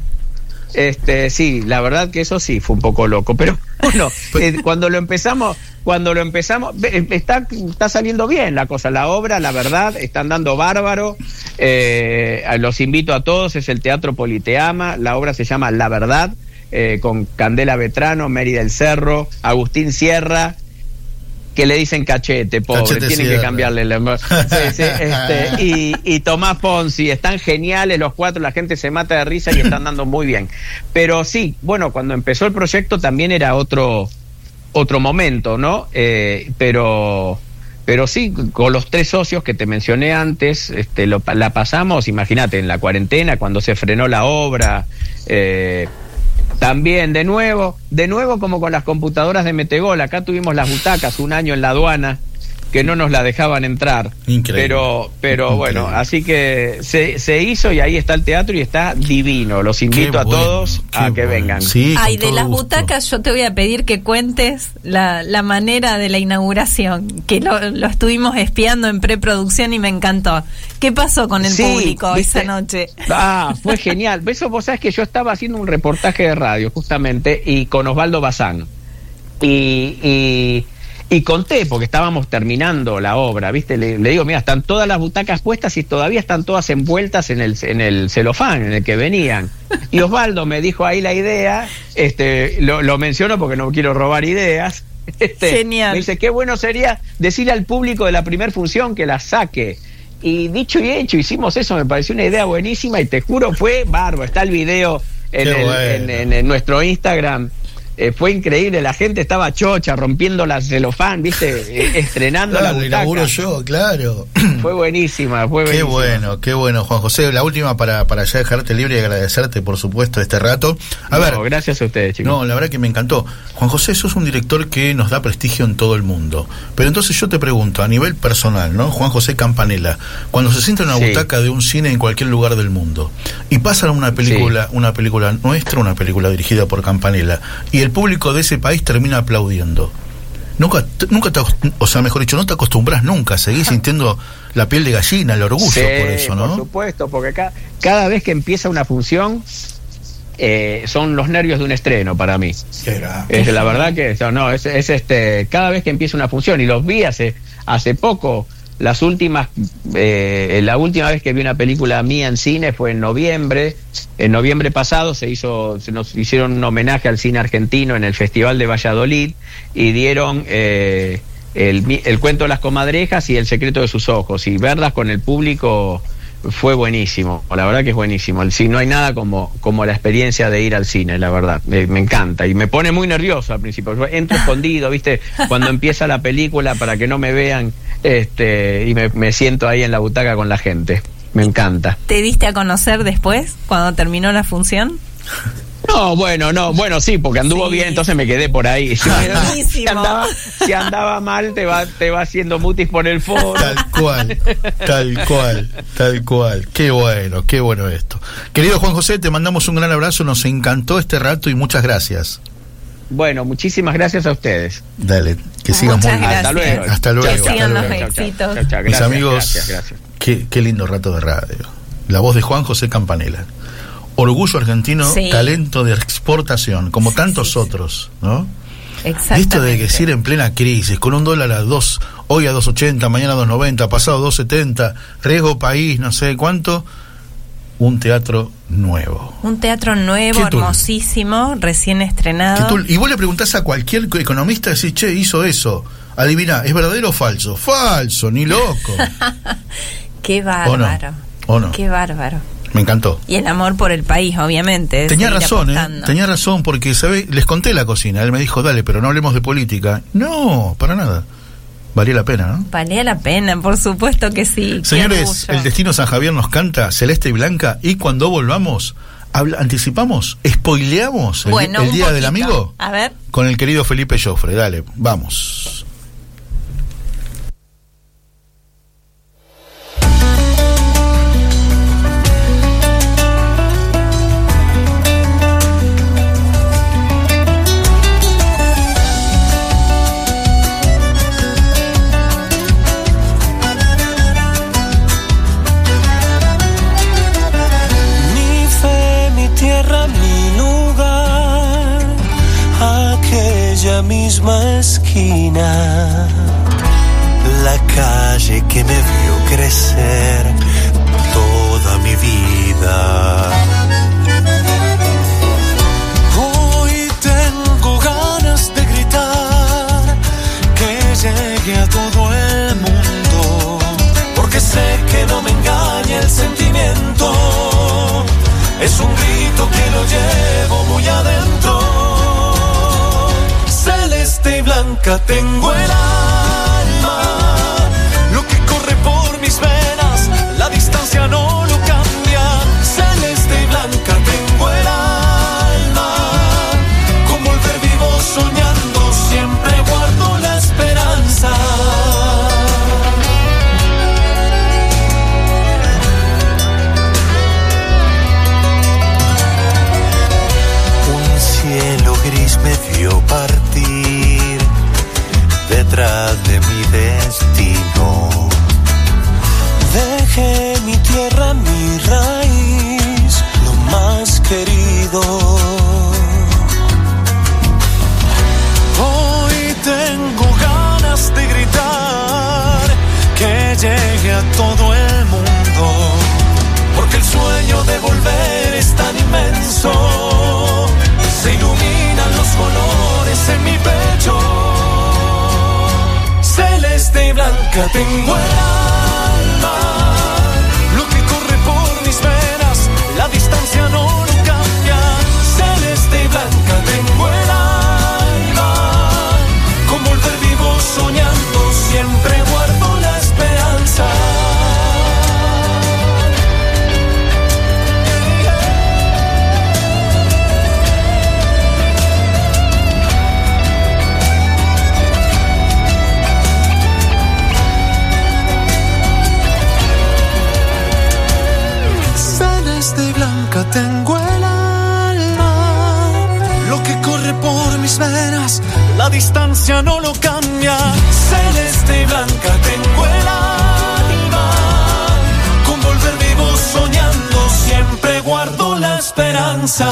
Este, sí, la verdad que eso sí fue un poco loco, pero bueno, eh, cuando lo empezamos, cuando lo empezamos, ve, está, está saliendo bien la cosa, la obra, la verdad, están dando bárbaro. Eh, los invito a todos, es el Teatro Politeama, la obra se llama La Verdad, eh, con Candela Vetrano, Mary del Cerro, Agustín Sierra, que le dicen cachete, pobre, Cachete tienen que cambiarle el nombre. Sí, sí, este, y, y Tomás Ponzi, están geniales los cuatro, la gente se mata de risa y están dando muy bien. Pero sí, bueno, cuando empezó el proyecto también era otro, otro momento, ¿no? Eh, pero, pero sí, con los tres socios que te mencioné antes, este, lo, la pasamos, imagínate, en la cuarentena, cuando se frenó la obra. eh, también, de nuevo, de nuevo como con las computadoras de Metegol, acá tuvimos las butacas un año en la aduana que no nos la dejaban entrar. Increíble. Pero, pero Increíble. bueno, así que se, se hizo y ahí está el teatro y está divino. Los invito Qué a bueno, todos a que bueno. vengan. Sí, Ay, de las gusto. butacas yo te voy a pedir que cuentes la, la manera de la inauguración, que lo, lo estuvimos espiando en preproducción y me encantó. ¿Qué pasó con el Sí, público ¿viste? esa noche? Ah, fue genial. Eso vos sabés que yo estaba haciendo un reportaje de radio justamente y con Osvaldo Bazán. Y, y, y conté, porque estábamos terminando la obra, ¿viste? Le, le digo, mira, están todas las butacas puestas y todavía están todas envueltas en el, en el celofán en el que venían. Y Osvaldo me dijo ahí la idea, este, lo, lo menciono porque no quiero robar ideas. Este, Genial. Me dice, qué bueno sería decirle al público de la primera función que la saque. Y dicho y hecho, hicimos eso, me pareció una idea buenísima y te juro, fue bárbaro. Está el video en, Qué el- bueno. en- en- en nuestro Instagram. Eh, fue increíble, la gente estaba chocha, rompiendo la celofán, viste, Eh, estrenando Claro, la butaca. inauguro yo, claro. Fue buenísima, fue Qué buenísima. bueno, qué bueno, Juan José. La última para, para ya dejarte libre y agradecerte, por supuesto, este rato. A No, ver, gracias a ustedes, chicos. No, la verdad que me encantó. Juan José, sos un director que nos da prestigio en todo el mundo. Pero entonces yo te pregunto, a nivel personal, ¿no? Juan José Campanella, cuando se sienta en una Sí. butaca de un cine en cualquier lugar del mundo y pasan una película, una película nuestra, una película dirigida por Campanella, y el público de ese país termina aplaudiendo. Nunca, nunca te, o sea, mejor dicho, no te acostumbras nunca, seguís sintiendo la piel de gallina, el orgullo Sí, por eso, Por ¿no? supuesto, porque ca- cada vez que empieza una función, eh, son los nervios de un estreno para mí. Es la verdad que no, no, es, es este cada vez que empieza una función y los vi hace hace poco las últimas, eh, la última vez que vi una película mía en cine fue en noviembre. En noviembre pasado se hizo, se nos hicieron un homenaje al cine argentino en el Festival de Valladolid y dieron eh, el, el cuento de las comadrejas y el secreto de sus ojos. Y verlas con el público fue buenísimo. La verdad que es buenísimo. El no hay nada como, como la experiencia de ir al cine, la verdad. Me, me encanta. Y me pone muy nervioso al principio. Yo entro escondido, ¿viste? Cuando empieza la película para que no me vean. Este, y me, me siento ahí en la butaca con la gente. Me encanta. ¿Te diste a conocer después, cuando terminó la función? No, bueno, no, bueno, sí, porque anduvo bien, entonces me quedé por ahí. Si, Buenísimo. si andaba, si andaba mal, te va, te va haciendo mutis por el foro. Tal cual, tal cual, tal cual. Qué bueno, qué bueno esto. Querido Juan José, te mandamos un gran abrazo, nos encantó este rato y muchas gracias. Bueno, muchísimas gracias a ustedes. Dale, que Muchas muy bien. Hasta luego. Hasta luego. Que sigan los éxitos. Mis gracias, amigos, Gracias, gracias. Qué, qué lindo rato de radio. La voz de Juan José Campanella. Orgullo argentino, Sí. talento de exportación, como tantos otros, ¿no? Exactamente. Esto de decir en plena crisis, con un dólar a dos, hoy a 2.80, mañana a 2.90, pasado a 2.70, riesgo país, no sé cuánto, un teatro nuevo. Un teatro nuevo, hermosísimo, recién estrenado. tú- y vos le preguntás a cualquier economista, decís, che, hizo eso. Adivina, ¿es verdadero o falso? Falso, ni loco. Qué bárbaro. ¿O no? Qué bárbaro. Me encantó. Y el amor por el país, obviamente. Tenía razón, ¿eh? Tenía razón, porque ¿sabe? les conté la cocina. Él me dijo, dale, pero no hablemos de política. No, para nada. Valía la pena, ¿no? Valía la pena, por supuesto que sí. Señores, el Destino San Javier nos canta Celeste y Blanca y cuando volvamos, habla- anticipamos, spoileamos el, Bueno, el un Día del. Amigo A ver. con el querido Felipe Joffre. Dale, vamos. Misma esquina, la calle que me vio crecer Celeste blanca tengo el alma, tengo el alma, lo que corre por mis venas, la distancia no lo cambia. Celeste y blanca tengo el alma, con volver vivo soñando, siempre guardo la esperanza.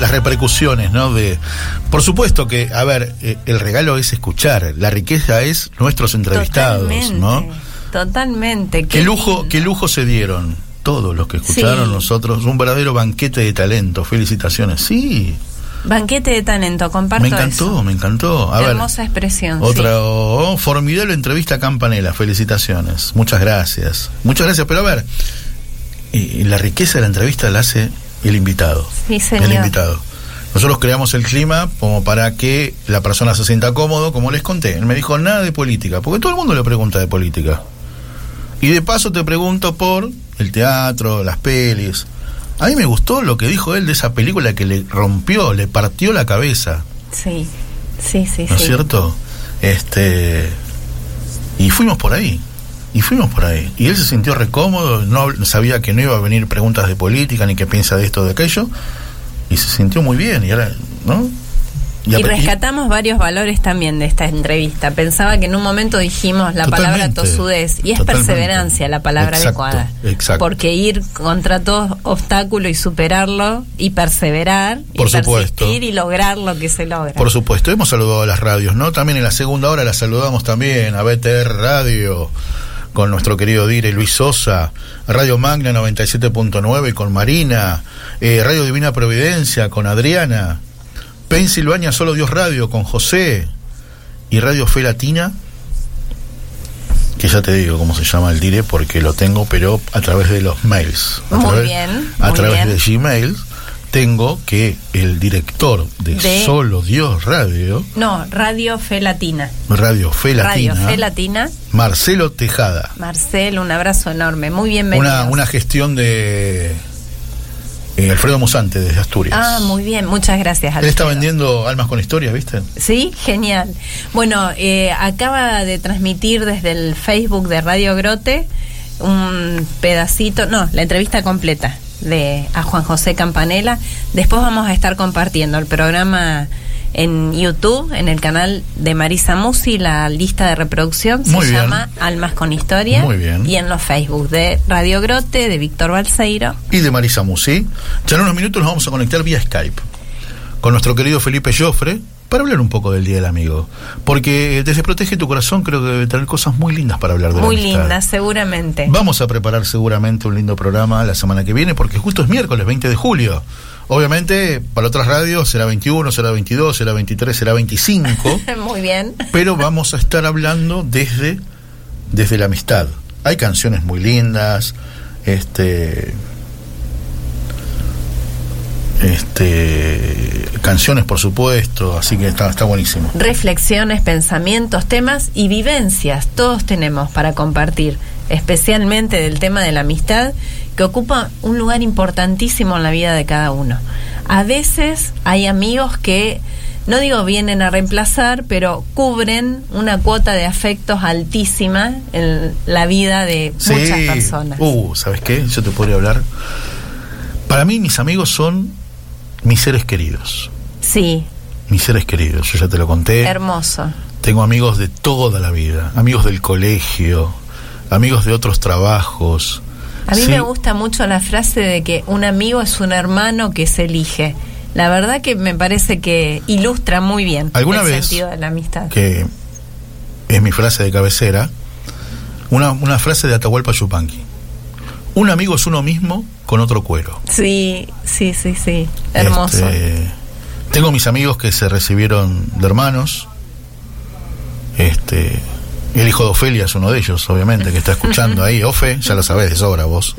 Las repercusiones, ¿no? De, por supuesto que, a ver, eh, el regalo es escuchar, la riqueza es nuestros entrevistados, Totalmente, ¿no? Totalmente. Qué lujo, qué lujo se dieron todos los que escucharon Sí. nosotros, un verdadero banquete de talento, felicitaciones, sí, Banquete de talento, comparto me encantó, eso. me encantó. A ver, Hermosa expresión. Otra sí. oh, formidable entrevista a Campanella, felicitaciones. Muchas gracias. Muchas gracias, pero a ver, eh, la riqueza de la entrevista la hace el invitado. Sí, señor. El invitado. Nosotros creamos el clima como para que la persona se sienta cómodo, como les conté. Él me dijo nada de política, porque todo el mundo le pregunta de política. Y de paso te pregunto por el teatro, las pelis. A mí me gustó lo que dijo él de esa película que le rompió, le partió la cabeza. Sí, sí, sí. ¿no es sí. cierto? Este y fuimos por ahí. Y fuimos por ahí. Y él se sintió recómodo, no sabía que no iba a venir preguntas de política ni qué piensa de esto o de aquello y se sintió muy bien y ahora, ¿no? Y, rescatamos varios valores también de esta entrevista. Pensaba que en un momento dijimos la palabra tosudez y es totalmente. perseverancia la palabra Exacto, adecuada. exacto. Porque ir contra todo obstáculo y superarlo y perseverar Por y supuesto. persistir y lograr lo que se logra. Por supuesto, hemos saludado a las radios, ¿no? También en la segunda hora la saludamos también a BTR Radio con nuestro querido Dire Luis Sosa, Radio Magna 97.9 con Marina, eh, Radio Divina Providencia con Adriana, Pensilvania Solo Dios Radio con José y Radio Fe Latina, que ya te digo cómo se llama el Dire porque lo tengo, pero a través de los mails. A Muy través, bien, A muy través bien. de Gmail tengo que el director de, De- Solo Dios Radio, No, Radio Fe Latina. Radio Fe Latina, Radio Fe Latina. Marcelo Tejada. Marcel, un abrazo enorme. Muy bienvenido. Una, una gestión de eh, Alfredo Musante desde Asturias. Ah, muy bien. Muchas gracias. Él está Alfredo. vendiendo almas con historias, ¿viste? Sí, genial. Bueno, eh, acaba de transmitir desde el Facebook de Radio Grote un pedacito, no, la entrevista completa de a Juan José Campanella. Después vamos a estar compartiendo el programa en YouTube, en el canal de Marisa Musi, la lista de reproducción Muy se bien. llama Almas con Historia. Muy bien. Y en los Facebook de Radio Grote, de Víctor Balseiro. Y de Marisa Musi. Ya en unos minutos nos vamos a conectar vía Skype con nuestro querido Felipe Joffre para hablar un poco del Día del Amigo. Porque desde Protege tu Corazón creo que debe tener cosas muy lindas para hablar de Muy amistad. linda, seguramente. Vamos a preparar seguramente un lindo programa la semana que viene, porque justo es miércoles 20 de julio. Obviamente, para otras radios será 21, será 22, será 23, será 25, Muy bien. pero vamos a estar hablando desde, desde la amistad. Hay canciones muy lindas, este. Este. Canciones, por supuesto, así que está, está buenísimo. reflexiones, pensamientos, temas y vivencias. Todos tenemos para compartir, especialmente del tema de la amistad, que ocupa un lugar importantísimo en la vida de cada uno. A veces hay amigos que, no digo vienen a reemplazar, pero cubren una cuota de afectos altísima en la vida de muchas personas. Uh, ¿sabes qué? Yo te podría hablar. Para mí, mis amigos son mis seres queridos. Sí, Mis seres queridos, yo ya te lo conté. hermoso. Tengo amigos de toda la vida, amigos del colegio, amigos de otros trabajos. A mí Sí, me gusta mucho la frase de que un amigo es un hermano que se elige. La verdad que me parece que ilustra muy bien ¿Alguna el vez sentido de la amistad. Que es mi frase de cabecera. Una, una frase de Atahualpa Yupanqui. Un amigo es uno mismo con otro cuero. Sí, sí, sí, sí. Hermoso. Este, tengo mis amigos que se recibieron de hermanos. Este, el hijo de Ofelia es uno de ellos, obviamente, que está escuchando ahí. Ofe, ya lo sabés de sobra vos.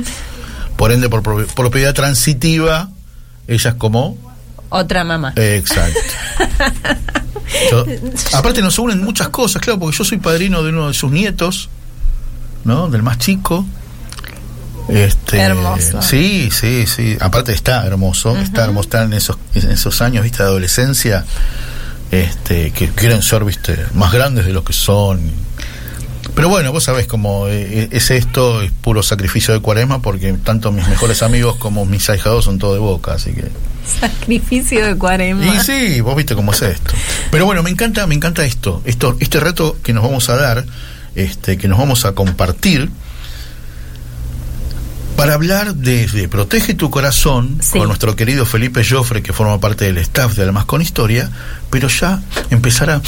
Por ende, por pro- propiedad transitiva, ella es como. Otra mamá. exacto. Yo- aparte, nos unen muchas cosas, claro, porque yo soy padrino de uno de sus nietos, ¿no? Del más chico. Este, Hermoso. Sí, sí, sí. Aparte está hermoso, está hermoso, en esos, en esos años, viste, de adolescencia, este, que quieren ser, viste, más grandes de lo que son. Pero bueno, vos sabés cómo eh, es esto, es puro sacrificio de cuaresma, porque tanto mis mejores amigos como mis ahijados son todo de boca, así que. Sacrificio de cuarema. Y sí, vos viste cómo es esto. Pero bueno, me encanta, me encanta esto, esto, este reto que nos vamos a dar, este, que nos vamos a compartir, para hablar de, de Protege tu corazón Sí. con nuestro querido Felipe Joffre, que forma parte del staff de Almas con Historia, pero ya empezar a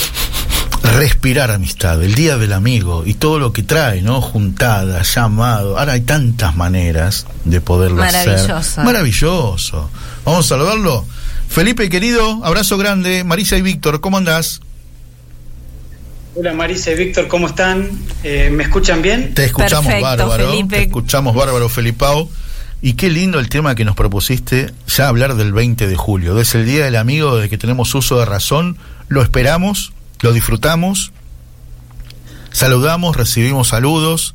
respirar amistad, el día del amigo y todo lo que trae, ¿no? Juntadas, llamado. Ahora hay tantas maneras de poderlo hacer. Maravilloso. Maravilloso. Vamos a saludarlo. Felipe, querido, abrazo grande. Marisa y Víctor, ¿cómo andás? Hola Marisa y Víctor, ¿cómo están? Eh, ¿Me escuchan bien? Te escuchamos Perfecto, bárbaro. Felipe. Te escuchamos bárbaro, Felipao. Y qué lindo el tema que nos propusiste, ya hablar del 20 de julio. Es el Día del Amigo, desde que tenemos uso de razón. Lo esperamos, lo disfrutamos, saludamos, recibimos saludos.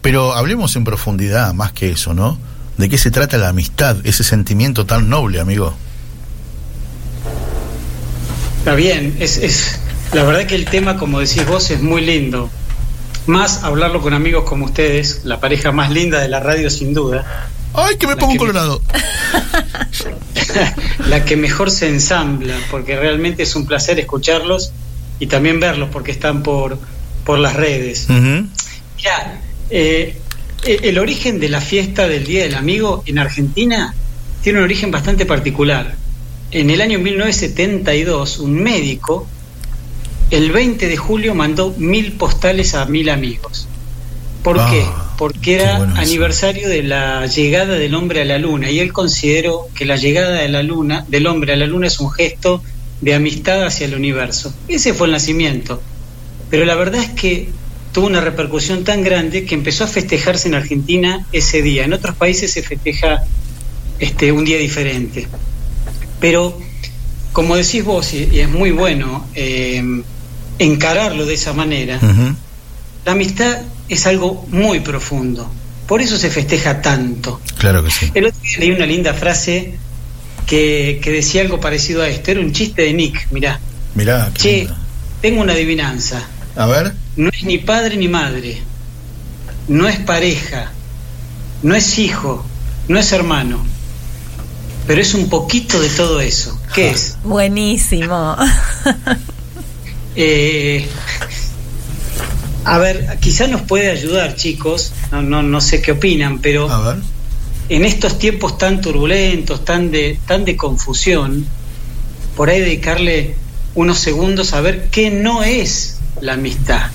Pero hablemos en profundidad, más que eso, ¿no? ¿De qué se trata la amistad, ese sentimiento tan noble, amigo? Está bien, es, es la verdad que el tema, como decís vos, es muy lindo. Más hablarlo con amigos como ustedes, la pareja más linda de la radio sin duda, ¡Ay, que me pongo un colorado! la que mejor se ensambla, porque realmente es un placer escucharlos y también verlos porque están por, por las redes. Ujú. Mirá, eh, e- el origen de la fiesta del Día del Amigo en Argentina tiene un origen bastante particular. En el año 1972, un médico, el 20 de julio, mandó mil postales a mil amigos. ¿Por Ah, qué? Porque qué era bueno aniversario de la llegada del hombre a la luna y él consideró que la llegada de la luna, del hombre a la luna es un gesto de amistad hacia el universo. Ese fue el nacimiento. Pero la verdad es que tuvo una repercusión tan grande que empezó a festejarse en Argentina ese día. En otros países se festeja este, un día diferente. Pero, como decís vos, y, y es muy bueno eh, encararlo de esa manera, la amistad es algo muy profundo. Por eso se festeja tanto. Claro que sí. El otro día leí una linda frase que, que decía algo parecido a esto. Era un chiste de Nick, mirá. Mirá, Che, tengo una adivinanza. A ver. No es ni padre ni madre. No es pareja. No es hijo. No es hermano. Pero es un poquito de todo eso. ¿Qué es? Buenísimo. Eh, a ver, quizás nos puede ayudar, chicos. No, no, no sé qué opinan, pero A ver. en estos tiempos tan turbulentos, tan de, tan de confusión, por ahí dedicarle unos segundos a ver qué no es la amistad,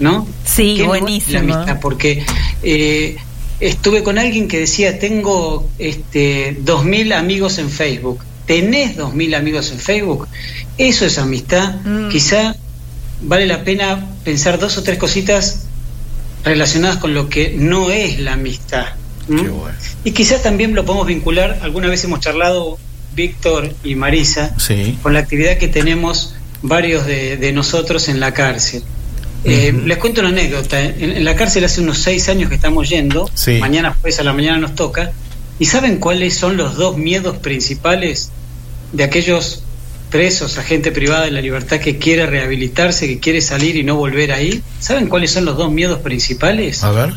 ¿no? Sí, ¿Qué no es buenísimo. la amistad? Porque eh, estuve con alguien que decía, tengo este, 2.000 amigos en Facebook. ¿Tenés 2.000 amigos en Facebook? Eso es amistad. Mm. Quizá vale la pena pensar dos o tres cositas relacionadas con lo que no es la amistad. Qué bueno. Y quizás también lo podemos vincular, alguna vez hemos charlado Víctor y Marisa, Sí. con la actividad que tenemos varios de, de nosotros en la cárcel. Eh. Les cuento una anécdota. En, en la cárcel hace unos seis años que estamos yendo, Sí. mañana pues a la mañana nos toca, ¿y saben cuáles son los dos miedos principales de aquellos presos, a gente privada de la libertad que quiere rehabilitarse, que quiere salir y no volver ahí? ¿Saben cuáles son los dos miedos principales? A ver.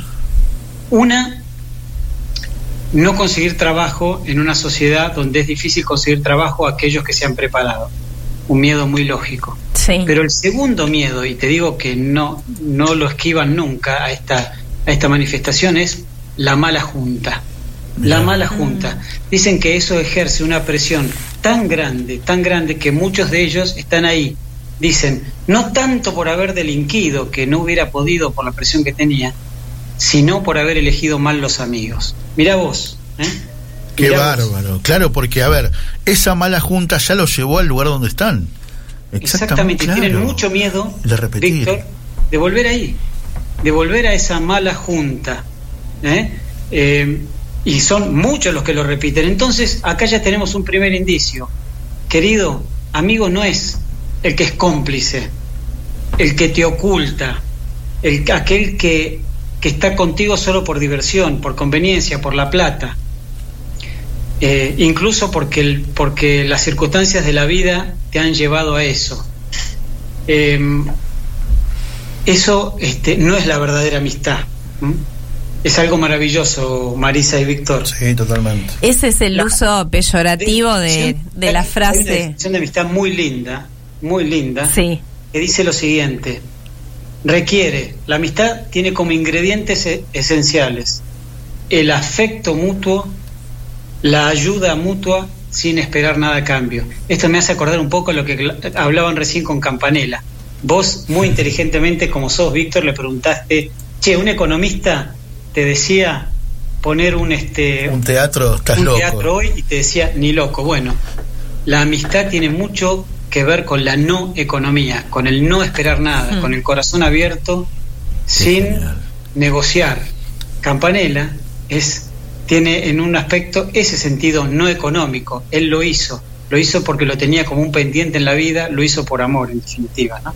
Una, no conseguir trabajo en una sociedad donde es difícil conseguir trabajo a aquellos que se han preparado. Un miedo muy lógico. Sí. Pero el segundo miedo, y te digo que no, no lo esquivan nunca a esta, a esta manifestación, es la mala junta. La mala junta. Dicen que eso ejerce una presión tan grande, tan grande, que muchos de ellos están ahí. Dicen, no tanto por haber delinquido, que no hubiera podido por la presión que tenía, sino por haber elegido mal los amigos. Mira vos. ¿eh? Qué Mirá vos. bárbaro. Claro, porque, a ver, esa mala junta ya los llevó al lugar donde están. Exactamente, claro. tienen mucho miedo, De repetir. Víctor, de volver ahí, de volver a esa mala junta. ¿eh? Eh, y son muchos los que lo repiten. Entonces, acá ya tenemos un primer indicio. Querido, amigo no es el que es cómplice, el que te oculta, el, aquel que, que está contigo solo por diversión, por conveniencia, por la plata. Eh, incluso porque, el, porque las circunstancias de la vida te han llevado a eso. Eh, eso este, no es la verdadera amistad. Es algo maravilloso, Marisa y Víctor. Sí, totalmente. Ese es el uso peyorativo de, de la Hay una frase. definición de amistad muy linda, muy linda, Sí. que dice lo siguiente. Requiere, la amistad tiene como ingredientes e- esenciales el afecto mutuo, la ayuda mutua sin esperar nada a cambio. Esto me hace acordar un poco lo que hablaban recién con Campanella. Vos, muy inteligentemente, como sos, Víctor, le preguntaste, che, un economista te decía poner un este Un teatro, estás un loco. teatro hoy y te decía ni loco. Bueno, la amistad tiene mucho que ver con la no economía, con el no esperar nada, Mm. con el corazón abierto, sin negociar. Campanella es tiene en un aspecto ese sentido no económico. Él lo hizo, lo hizo porque lo tenía como un pendiente en la vida, lo hizo por amor, en definitiva, ¿no?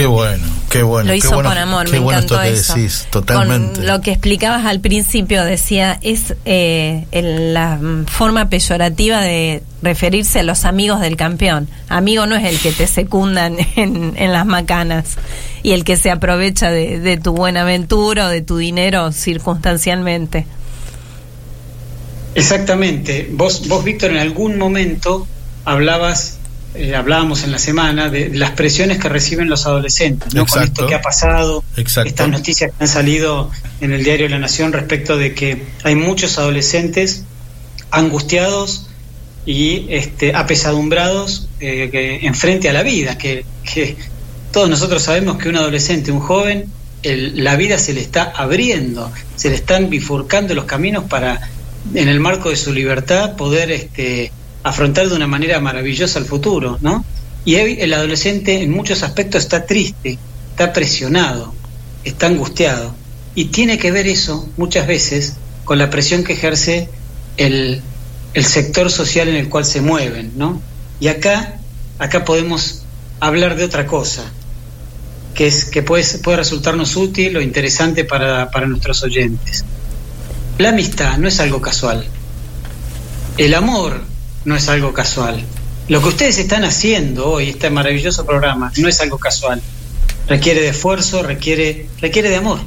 Qué bueno, qué bueno. lo qué hizo bueno, por amor, qué me bueno encantó esto que eso. decís, totalmente. Con lo que explicabas al principio, decía, es eh, el- la forma peyorativa de referirse a los amigos del campeón. Amigo no es el que te secundan en, en las macanas y el que se aprovecha de, de tu buena aventura o de tu dinero circunstancialmente. Exactamente. Vos, vos Víctor, en algún momento hablabas, eh, hablábamos en la semana de las presiones que reciben los adolescentes, ¿no? Con esto que ha pasado, Exacto. estas noticias que han salido en el diario La Nación respecto de que hay muchos adolescentes angustiados y este, apesadumbrados eh, que, en frente a la vida, que, que todos nosotros sabemos que un adolescente, un joven, el- la vida se le está abriendo, se le están bifurcando los caminos para, en el marco de su libertad, poder este, afrontar de una manera maravillosa el futuro, ¿no? Y el adolescente en muchos aspectos está triste, está presionado, está angustiado. Y tiene que ver eso muchas veces con la presión que ejerce el, el sector social en el cual se mueven, ¿no? Y acá, acá podemos hablar de otra cosa, que es que puede, puede resultarnos útil o interesante para, para nuestros oyentes. La amistad no es algo casual. El amor no es algo casual. Lo que ustedes están haciendo hoy, este maravilloso programa, no es algo casual. Requiere de esfuerzo, requiere, requiere de amor.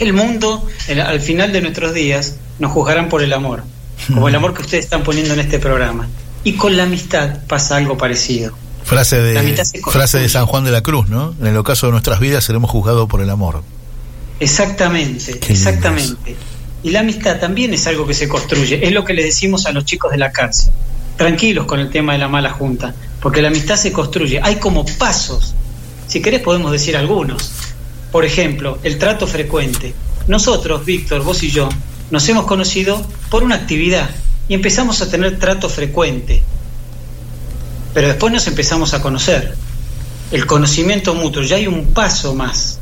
El mundo, el- al final de nuestros días, nos juzgarán por el amor, como el amor que ustedes están poniendo en este programa. Y con la amistad pasa algo parecido. Frase de, frase de San Juan de la Cruz, ¿no? En el ocaso de nuestras vidas seremos juzgados por el amor. Exactamente, exactamente. Y la amistad también es algo que se construye. Es lo que le decimos a los chicos de la cárcel. Tranquilos con el tema de la mala junta, porque la amistad se construye. Hay como pasos. Si querés podemos decir algunos. Por ejemplo, el trato frecuente. Nosotros, Víctor, vos y yo, nos hemos conocido por una actividad y empezamos a tener trato frecuente. Pero después nos empezamos a conocer. El conocimiento mutuo, ya hay un paso más.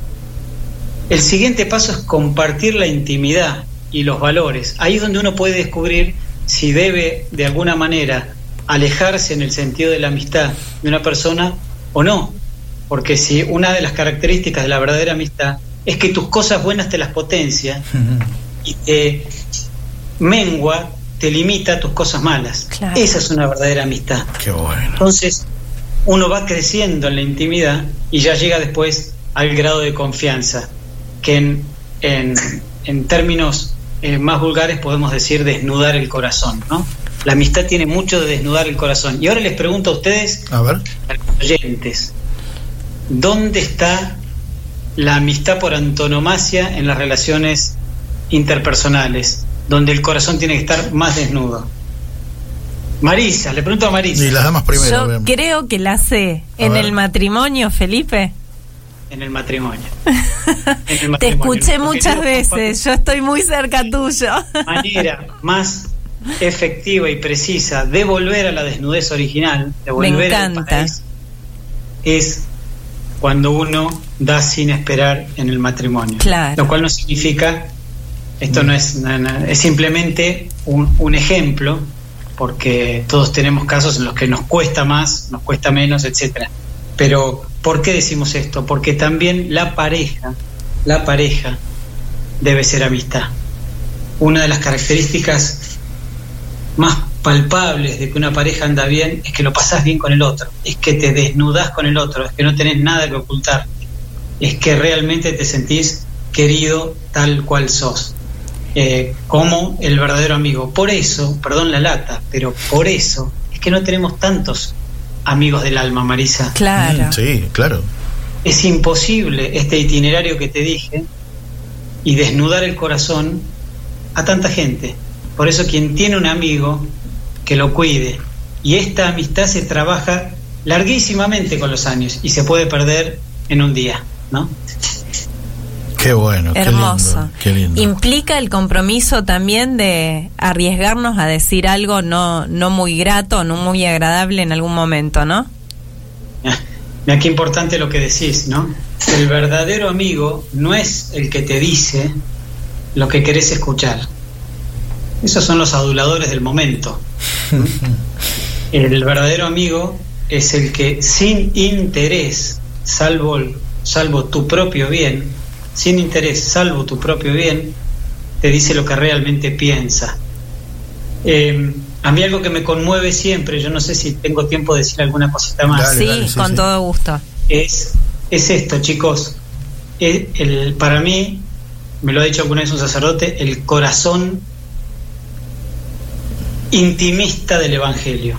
El siguiente paso es compartir la intimidad y los valores. Ahí es donde uno puede descubrir si debe de alguna manera alejarse en el sentido de la amistad de una persona o no. Porque si una de las características de la verdadera amistad es que tus cosas buenas te las potencia y te mengua, te limita tus cosas malas. Claro. Esa es una verdadera amistad. Qué bueno. Entonces, uno va creciendo en la intimidad y ya llega después al grado de confianza, que en, en, en términos eh, más vulgares podemos decir desnudar el corazón, ¿no? La amistad tiene mucho de desnudar el corazón. Y ahora les pregunto a ustedes, A ver. a los oyentes, ¿dónde está la amistad por antonomasia en las relaciones interpersonales, donde el corazón tiene que estar más desnudo? Marisa, le pregunto a Marisa. Y las damas primero. Yo creo que la sé. En ver. el matrimonio, Felipe. En el matrimonio. En el Te escuché muchas veces. Yo estoy muy cerca tuyo. manera más efectiva y precisa de volver a la desnudez original, de Me volver al encanta. paraíso, es cuando uno da sin esperar en el matrimonio. Claro. Lo cual no significa, esto no es, es simplemente un, un ejemplo, porque todos tenemos casos en los que nos cuesta más, nos cuesta menos, etcétera. Pero, ¿por qué decimos esto? Porque también la pareja, la pareja debe ser amistad. Una de las características más palpables de que una pareja anda bien es que lo pasás bien con el otro, es que te desnudás con el otro, es que no tenés nada que ocultar, es que realmente te sentís querido tal cual sos, eh, como el verdadero amigo. Por eso, perdón la lata, pero por eso es que no tenemos tantos amigos del alma, Marisa. Claro. Mm, sí, claro. Es imposible este itinerario que te dije y desnudar el corazón a tanta gente. Por eso quien tiene un amigo, que lo cuide. Y esta amistad se trabaja larguísimamente con los años y se puede perder en un día, ¿no? Qué bueno, qué Hermoso. lindo, qué lindo. Implica el compromiso también de arriesgarnos a decir algo no, no muy grato, no muy agradable en algún momento, ¿no? Mira qué importante lo que decís, ¿no? El verdadero amigo no es el que te dice lo que querés escuchar. Esos son los aduladores del momento. El verdadero amigo es el que sin interés, salvo, salvo tu propio bien, sin interés, salvo tu propio bien, te dice lo que realmente piensa. Eh, a mí algo que me conmueve siempre, yo no sé si tengo tiempo de decir alguna cosita más, sí, con todo gusto. es, es esto, chicos. El- el- para mí, me lo ha dicho alguna vez un sacerdote, el corazón intimista del Evangelio.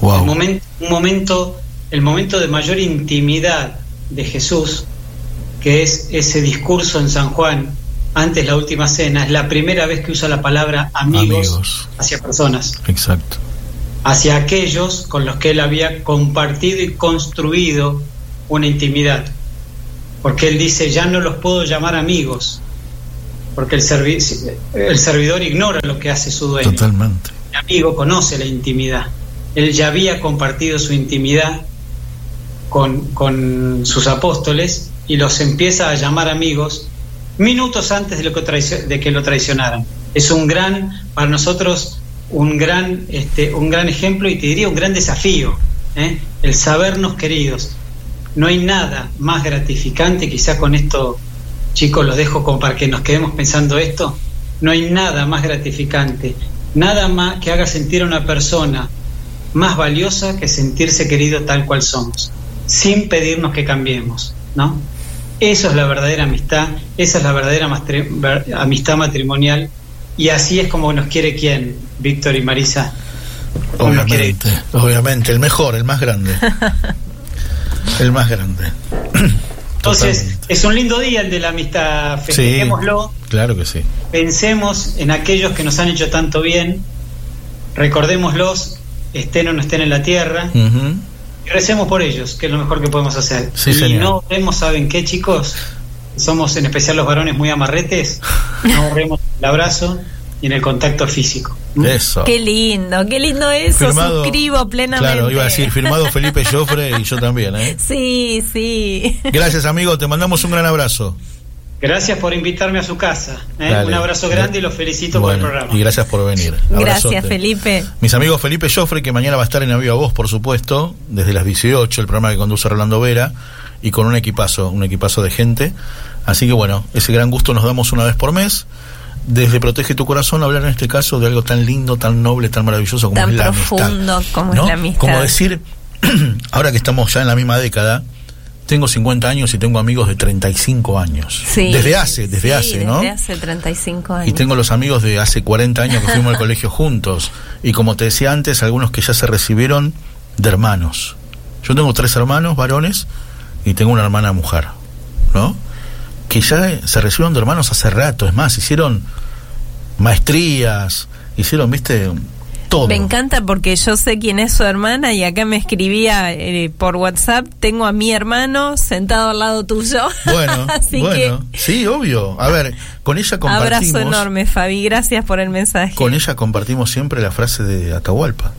Wow. El momento, un momento, el momento de mayor intimidad de Jesús, que es ese discurso en San Juan, antes la última cena, es la primera vez que usa la palabra amigos, Amigos. hacia personas, Exacto. hacia aquellos con los que él había compartido y construido una intimidad. Porque él dice, ya no los puedo llamar amigos, porque el, servi- el servidor ignora lo que hace su dueño Totalmente. mi amigo conoce la intimidad. Él ya había compartido su intimidad con, con sus apóstoles y los empieza a llamar amigos minutos antes de, lo que, de que lo traicionaran. Es un gran, para nosotros, un gran, este, un gran ejemplo y te diría un gran desafío, ¿eh? el sabernos queridos. No hay nada más gratificante, quizá con esto, chicos, los dejo como para que nos quedemos pensando esto, no hay nada más gratificante, nada más que haga sentir a una persona más valiosa que sentirse querido tal cual somos, sin pedirnos que cambiemos, ¿no? Eso es la verdadera amistad, esa es la verdadera amistad matrimonial y así es como nos quiere quién, Víctor y Marisa. Obviamente, obviamente, el mejor, el más grande. el más grande. Entonces, Totalmente. es un lindo día el de la amistad, Sí, festejémoslo, claro que sí. pensemos en aquellos que nos han hecho tanto bien, recordémoslos, estén o no estén en la tierra, recemos por ellos, que es lo mejor que podemos hacer. Sí, y señor. no vemos, ¿saben qué, chicos? Somos en especial los varones muy amarretes, no vemos el abrazo y en el contacto físico. Eso. Qué lindo, qué lindo eso. Firmado- Suscribo plenamente. Claro, iba a decir, firmado Felipe Joffre y yo también, ¿eh? Sí, sí. Gracias, amigo, te mandamos un gran abrazo. Gracias por invitarme a su casa. ¿eh? Un abrazo grande y los felicito Bueno, por el programa. Y gracias por venir. Gracias. Felipe. Mis amigos Felipe Joffre, que mañana va a estar en Aviva Voz, por supuesto, desde las 18, el programa que conduce Rolando Vera, y con un equipazo, un equipazo de gente. Así que bueno, ese gran gusto nos damos una vez por mes. Desde Protege tu Corazón, hablar en este caso de algo tan lindo, tan noble, tan maravilloso como Tan es la profundo amistad. como ¿no? es la amistad. Como decir, ahora que estamos ya en la misma década, tengo 50 años y tengo amigos de 35 años. Sí. Desde hace, desde Sí, hace, ¿no? Desde hace 35 años. Y tengo los amigos de hace 40 años que fuimos al colegio juntos. Y como te decía antes, algunos que ya se recibieron de hermanos. Yo tengo tres hermanos varones y tengo una hermana mujer, ¿no? Que ya se recibieron de hermanos hace rato. Es más, hicieron maestrías, hicieron, viste, todo. Me encanta porque yo sé quién es su hermana y acá me escribía eh, por WhatsApp, tengo a mi hermano sentado al lado tuyo. Bueno, Así bueno, sí, obvio. A ver, con ella compartimos. abrazo enorme, Fabi, gracias por el mensaje. Con ella compartimos siempre la frase de Atahualpa.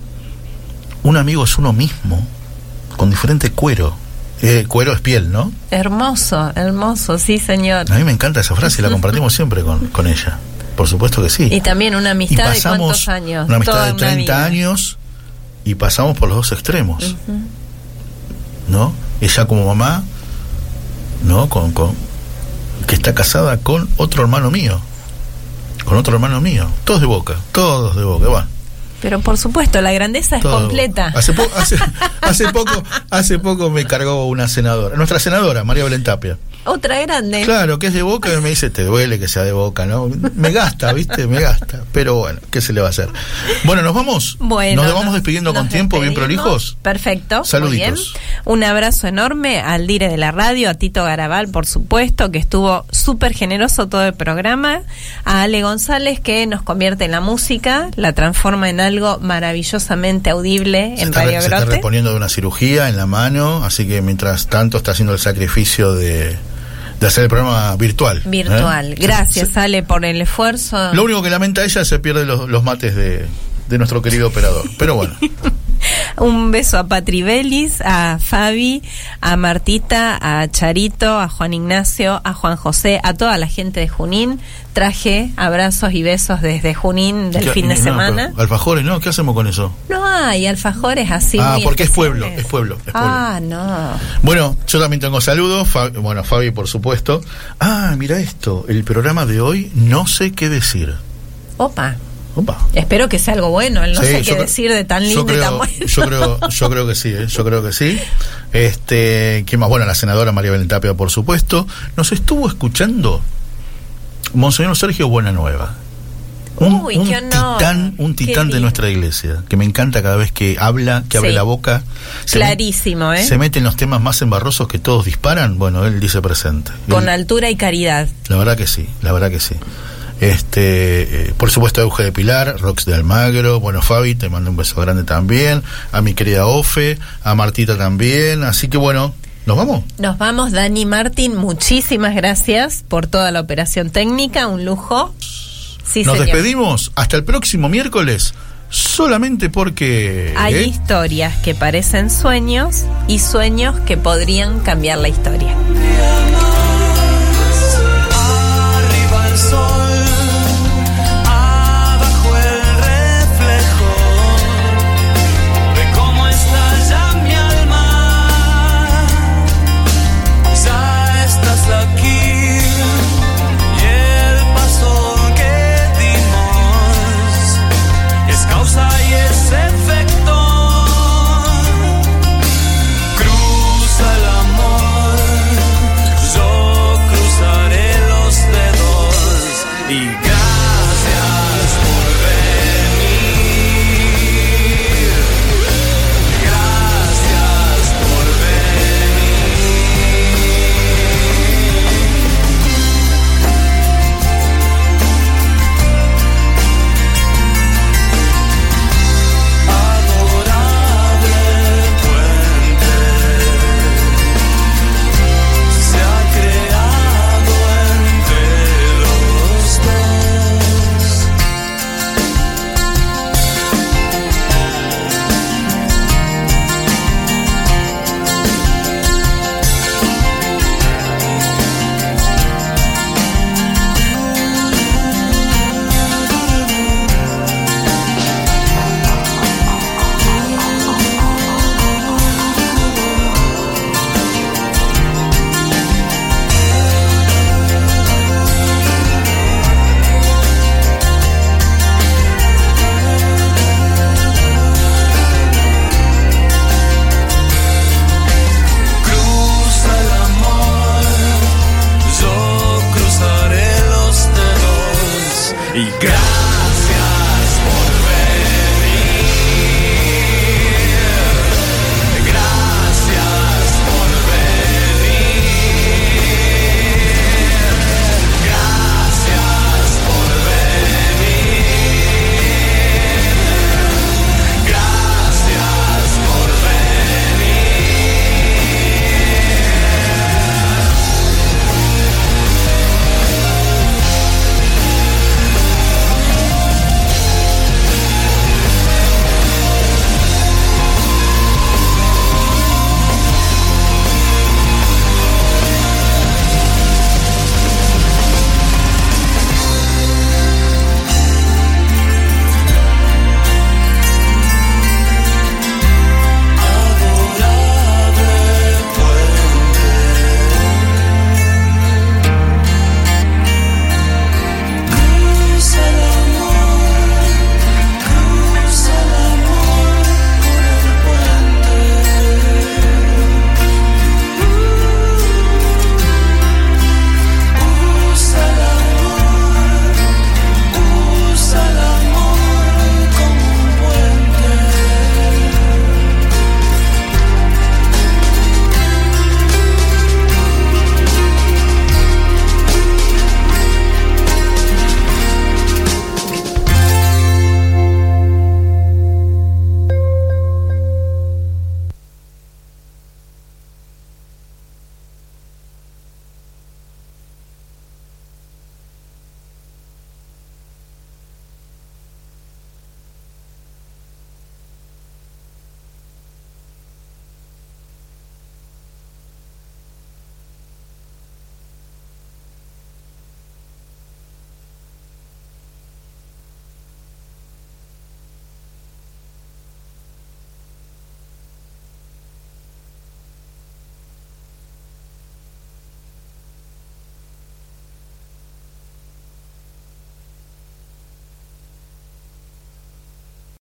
Un amigo es uno mismo, con diferente cuero. Eh, cuero es piel, ¿no? Hermoso, hermoso, sí, señor. A mí me encanta esa frase y la compartimos siempre con, con ella. Por supuesto que sí. Y también una Y amistad de cuántos años. Una amistad Toda de una 30 vida. años y pasamos por los dos extremos, Ujú. ¿no? Ella como mamá, ¿no? Con, con, que está casada con otro hermano mío. Con otro hermano mío. Todos de boca, todos de boca. Va. Pero por supuesto, la grandeza es Todo. completa. Hace, po- hace, hace poco, hace poco me cargó una senadora, nuestra senadora, María Belén Tapia. Otra grande. Claro, que es de boca y me dice, te duele que sea de boca, ¿no? Me gasta, ¿viste? Me gasta. Pero bueno, ¿qué se le va a hacer? Bueno, ¿nos vamos? Bueno, ¿Nos vamos despidiendo con tiempo, bien prolijos? Perfecto. Saluditos. Un abrazo enorme al dire de la radio, a Tito Garabal, por supuesto, que estuvo súper generoso todo el programa. A Ale González, que nos convierte en la música, la transforma en algo maravillosamente audible Se en está, Radio se está reponiendo de una cirugía en la mano, así que mientras tanto está haciendo el sacrificio de, de hacer el programa virtual. ¿eh? Virtual. Gracias, se- Ale, por el esfuerzo. Lo único que lamenta ella se pierde los, los mates de, de nuestro querido operador. Pero bueno, Un beso a Patri Belis, a Fabi, a Martita, a Charito, a Juan Ignacio, a Juan José, a toda la gente de Junín. Traje abrazos y besos desde Junín del ¿qué- fin de no, semana. alfajores, ¿no? ¿Qué hacemos con eso? No hay alfajores así. ah, porque es pueblo, es pueblo, es pueblo. Ah, no. Bueno, yo también tengo saludos. Bueno, Fabi, por supuesto. Ah, mira esto. El programa de hoy, no sé qué decir. Opa. Opa. Espero que sea algo bueno. el No Sí, sé qué decir de tan yo lindo y creo, tan bueno. Yo creo, yo creo que sí, ¿eh? yo creo que sí. Este, ¿quién más? Bueno, la senadora María Belén Tapia, por supuesto. Nos estuvo escuchando Monseñor Sergio Buenanueva. Un, Uy, un titán, un titán de nuestra iglesia, que me encanta cada vez que habla, que abre la boca. Se Clarísimo, ¿eh? Se mete en los temas más embarrosos que todos disparan. Bueno, él dice presente. Con Él- altura y caridad. la verdad que sí, la verdad que sí. Este, eh, por supuesto, Euge de Pilar, Rox de Almagro, bueno, Fabi, te mando un beso grande también, a mi querida Ofe, a Martita también, así que bueno, ¿nos vamos? Nos vamos, Dani Martín. Muchísimas gracias por toda la operación técnica. Un lujo. Sí, Nos señor. despedimos hasta el próximo miércoles, solamente porque... Hay ¿eh? historias que parecen sueños y sueños que podrían cambiar la historia.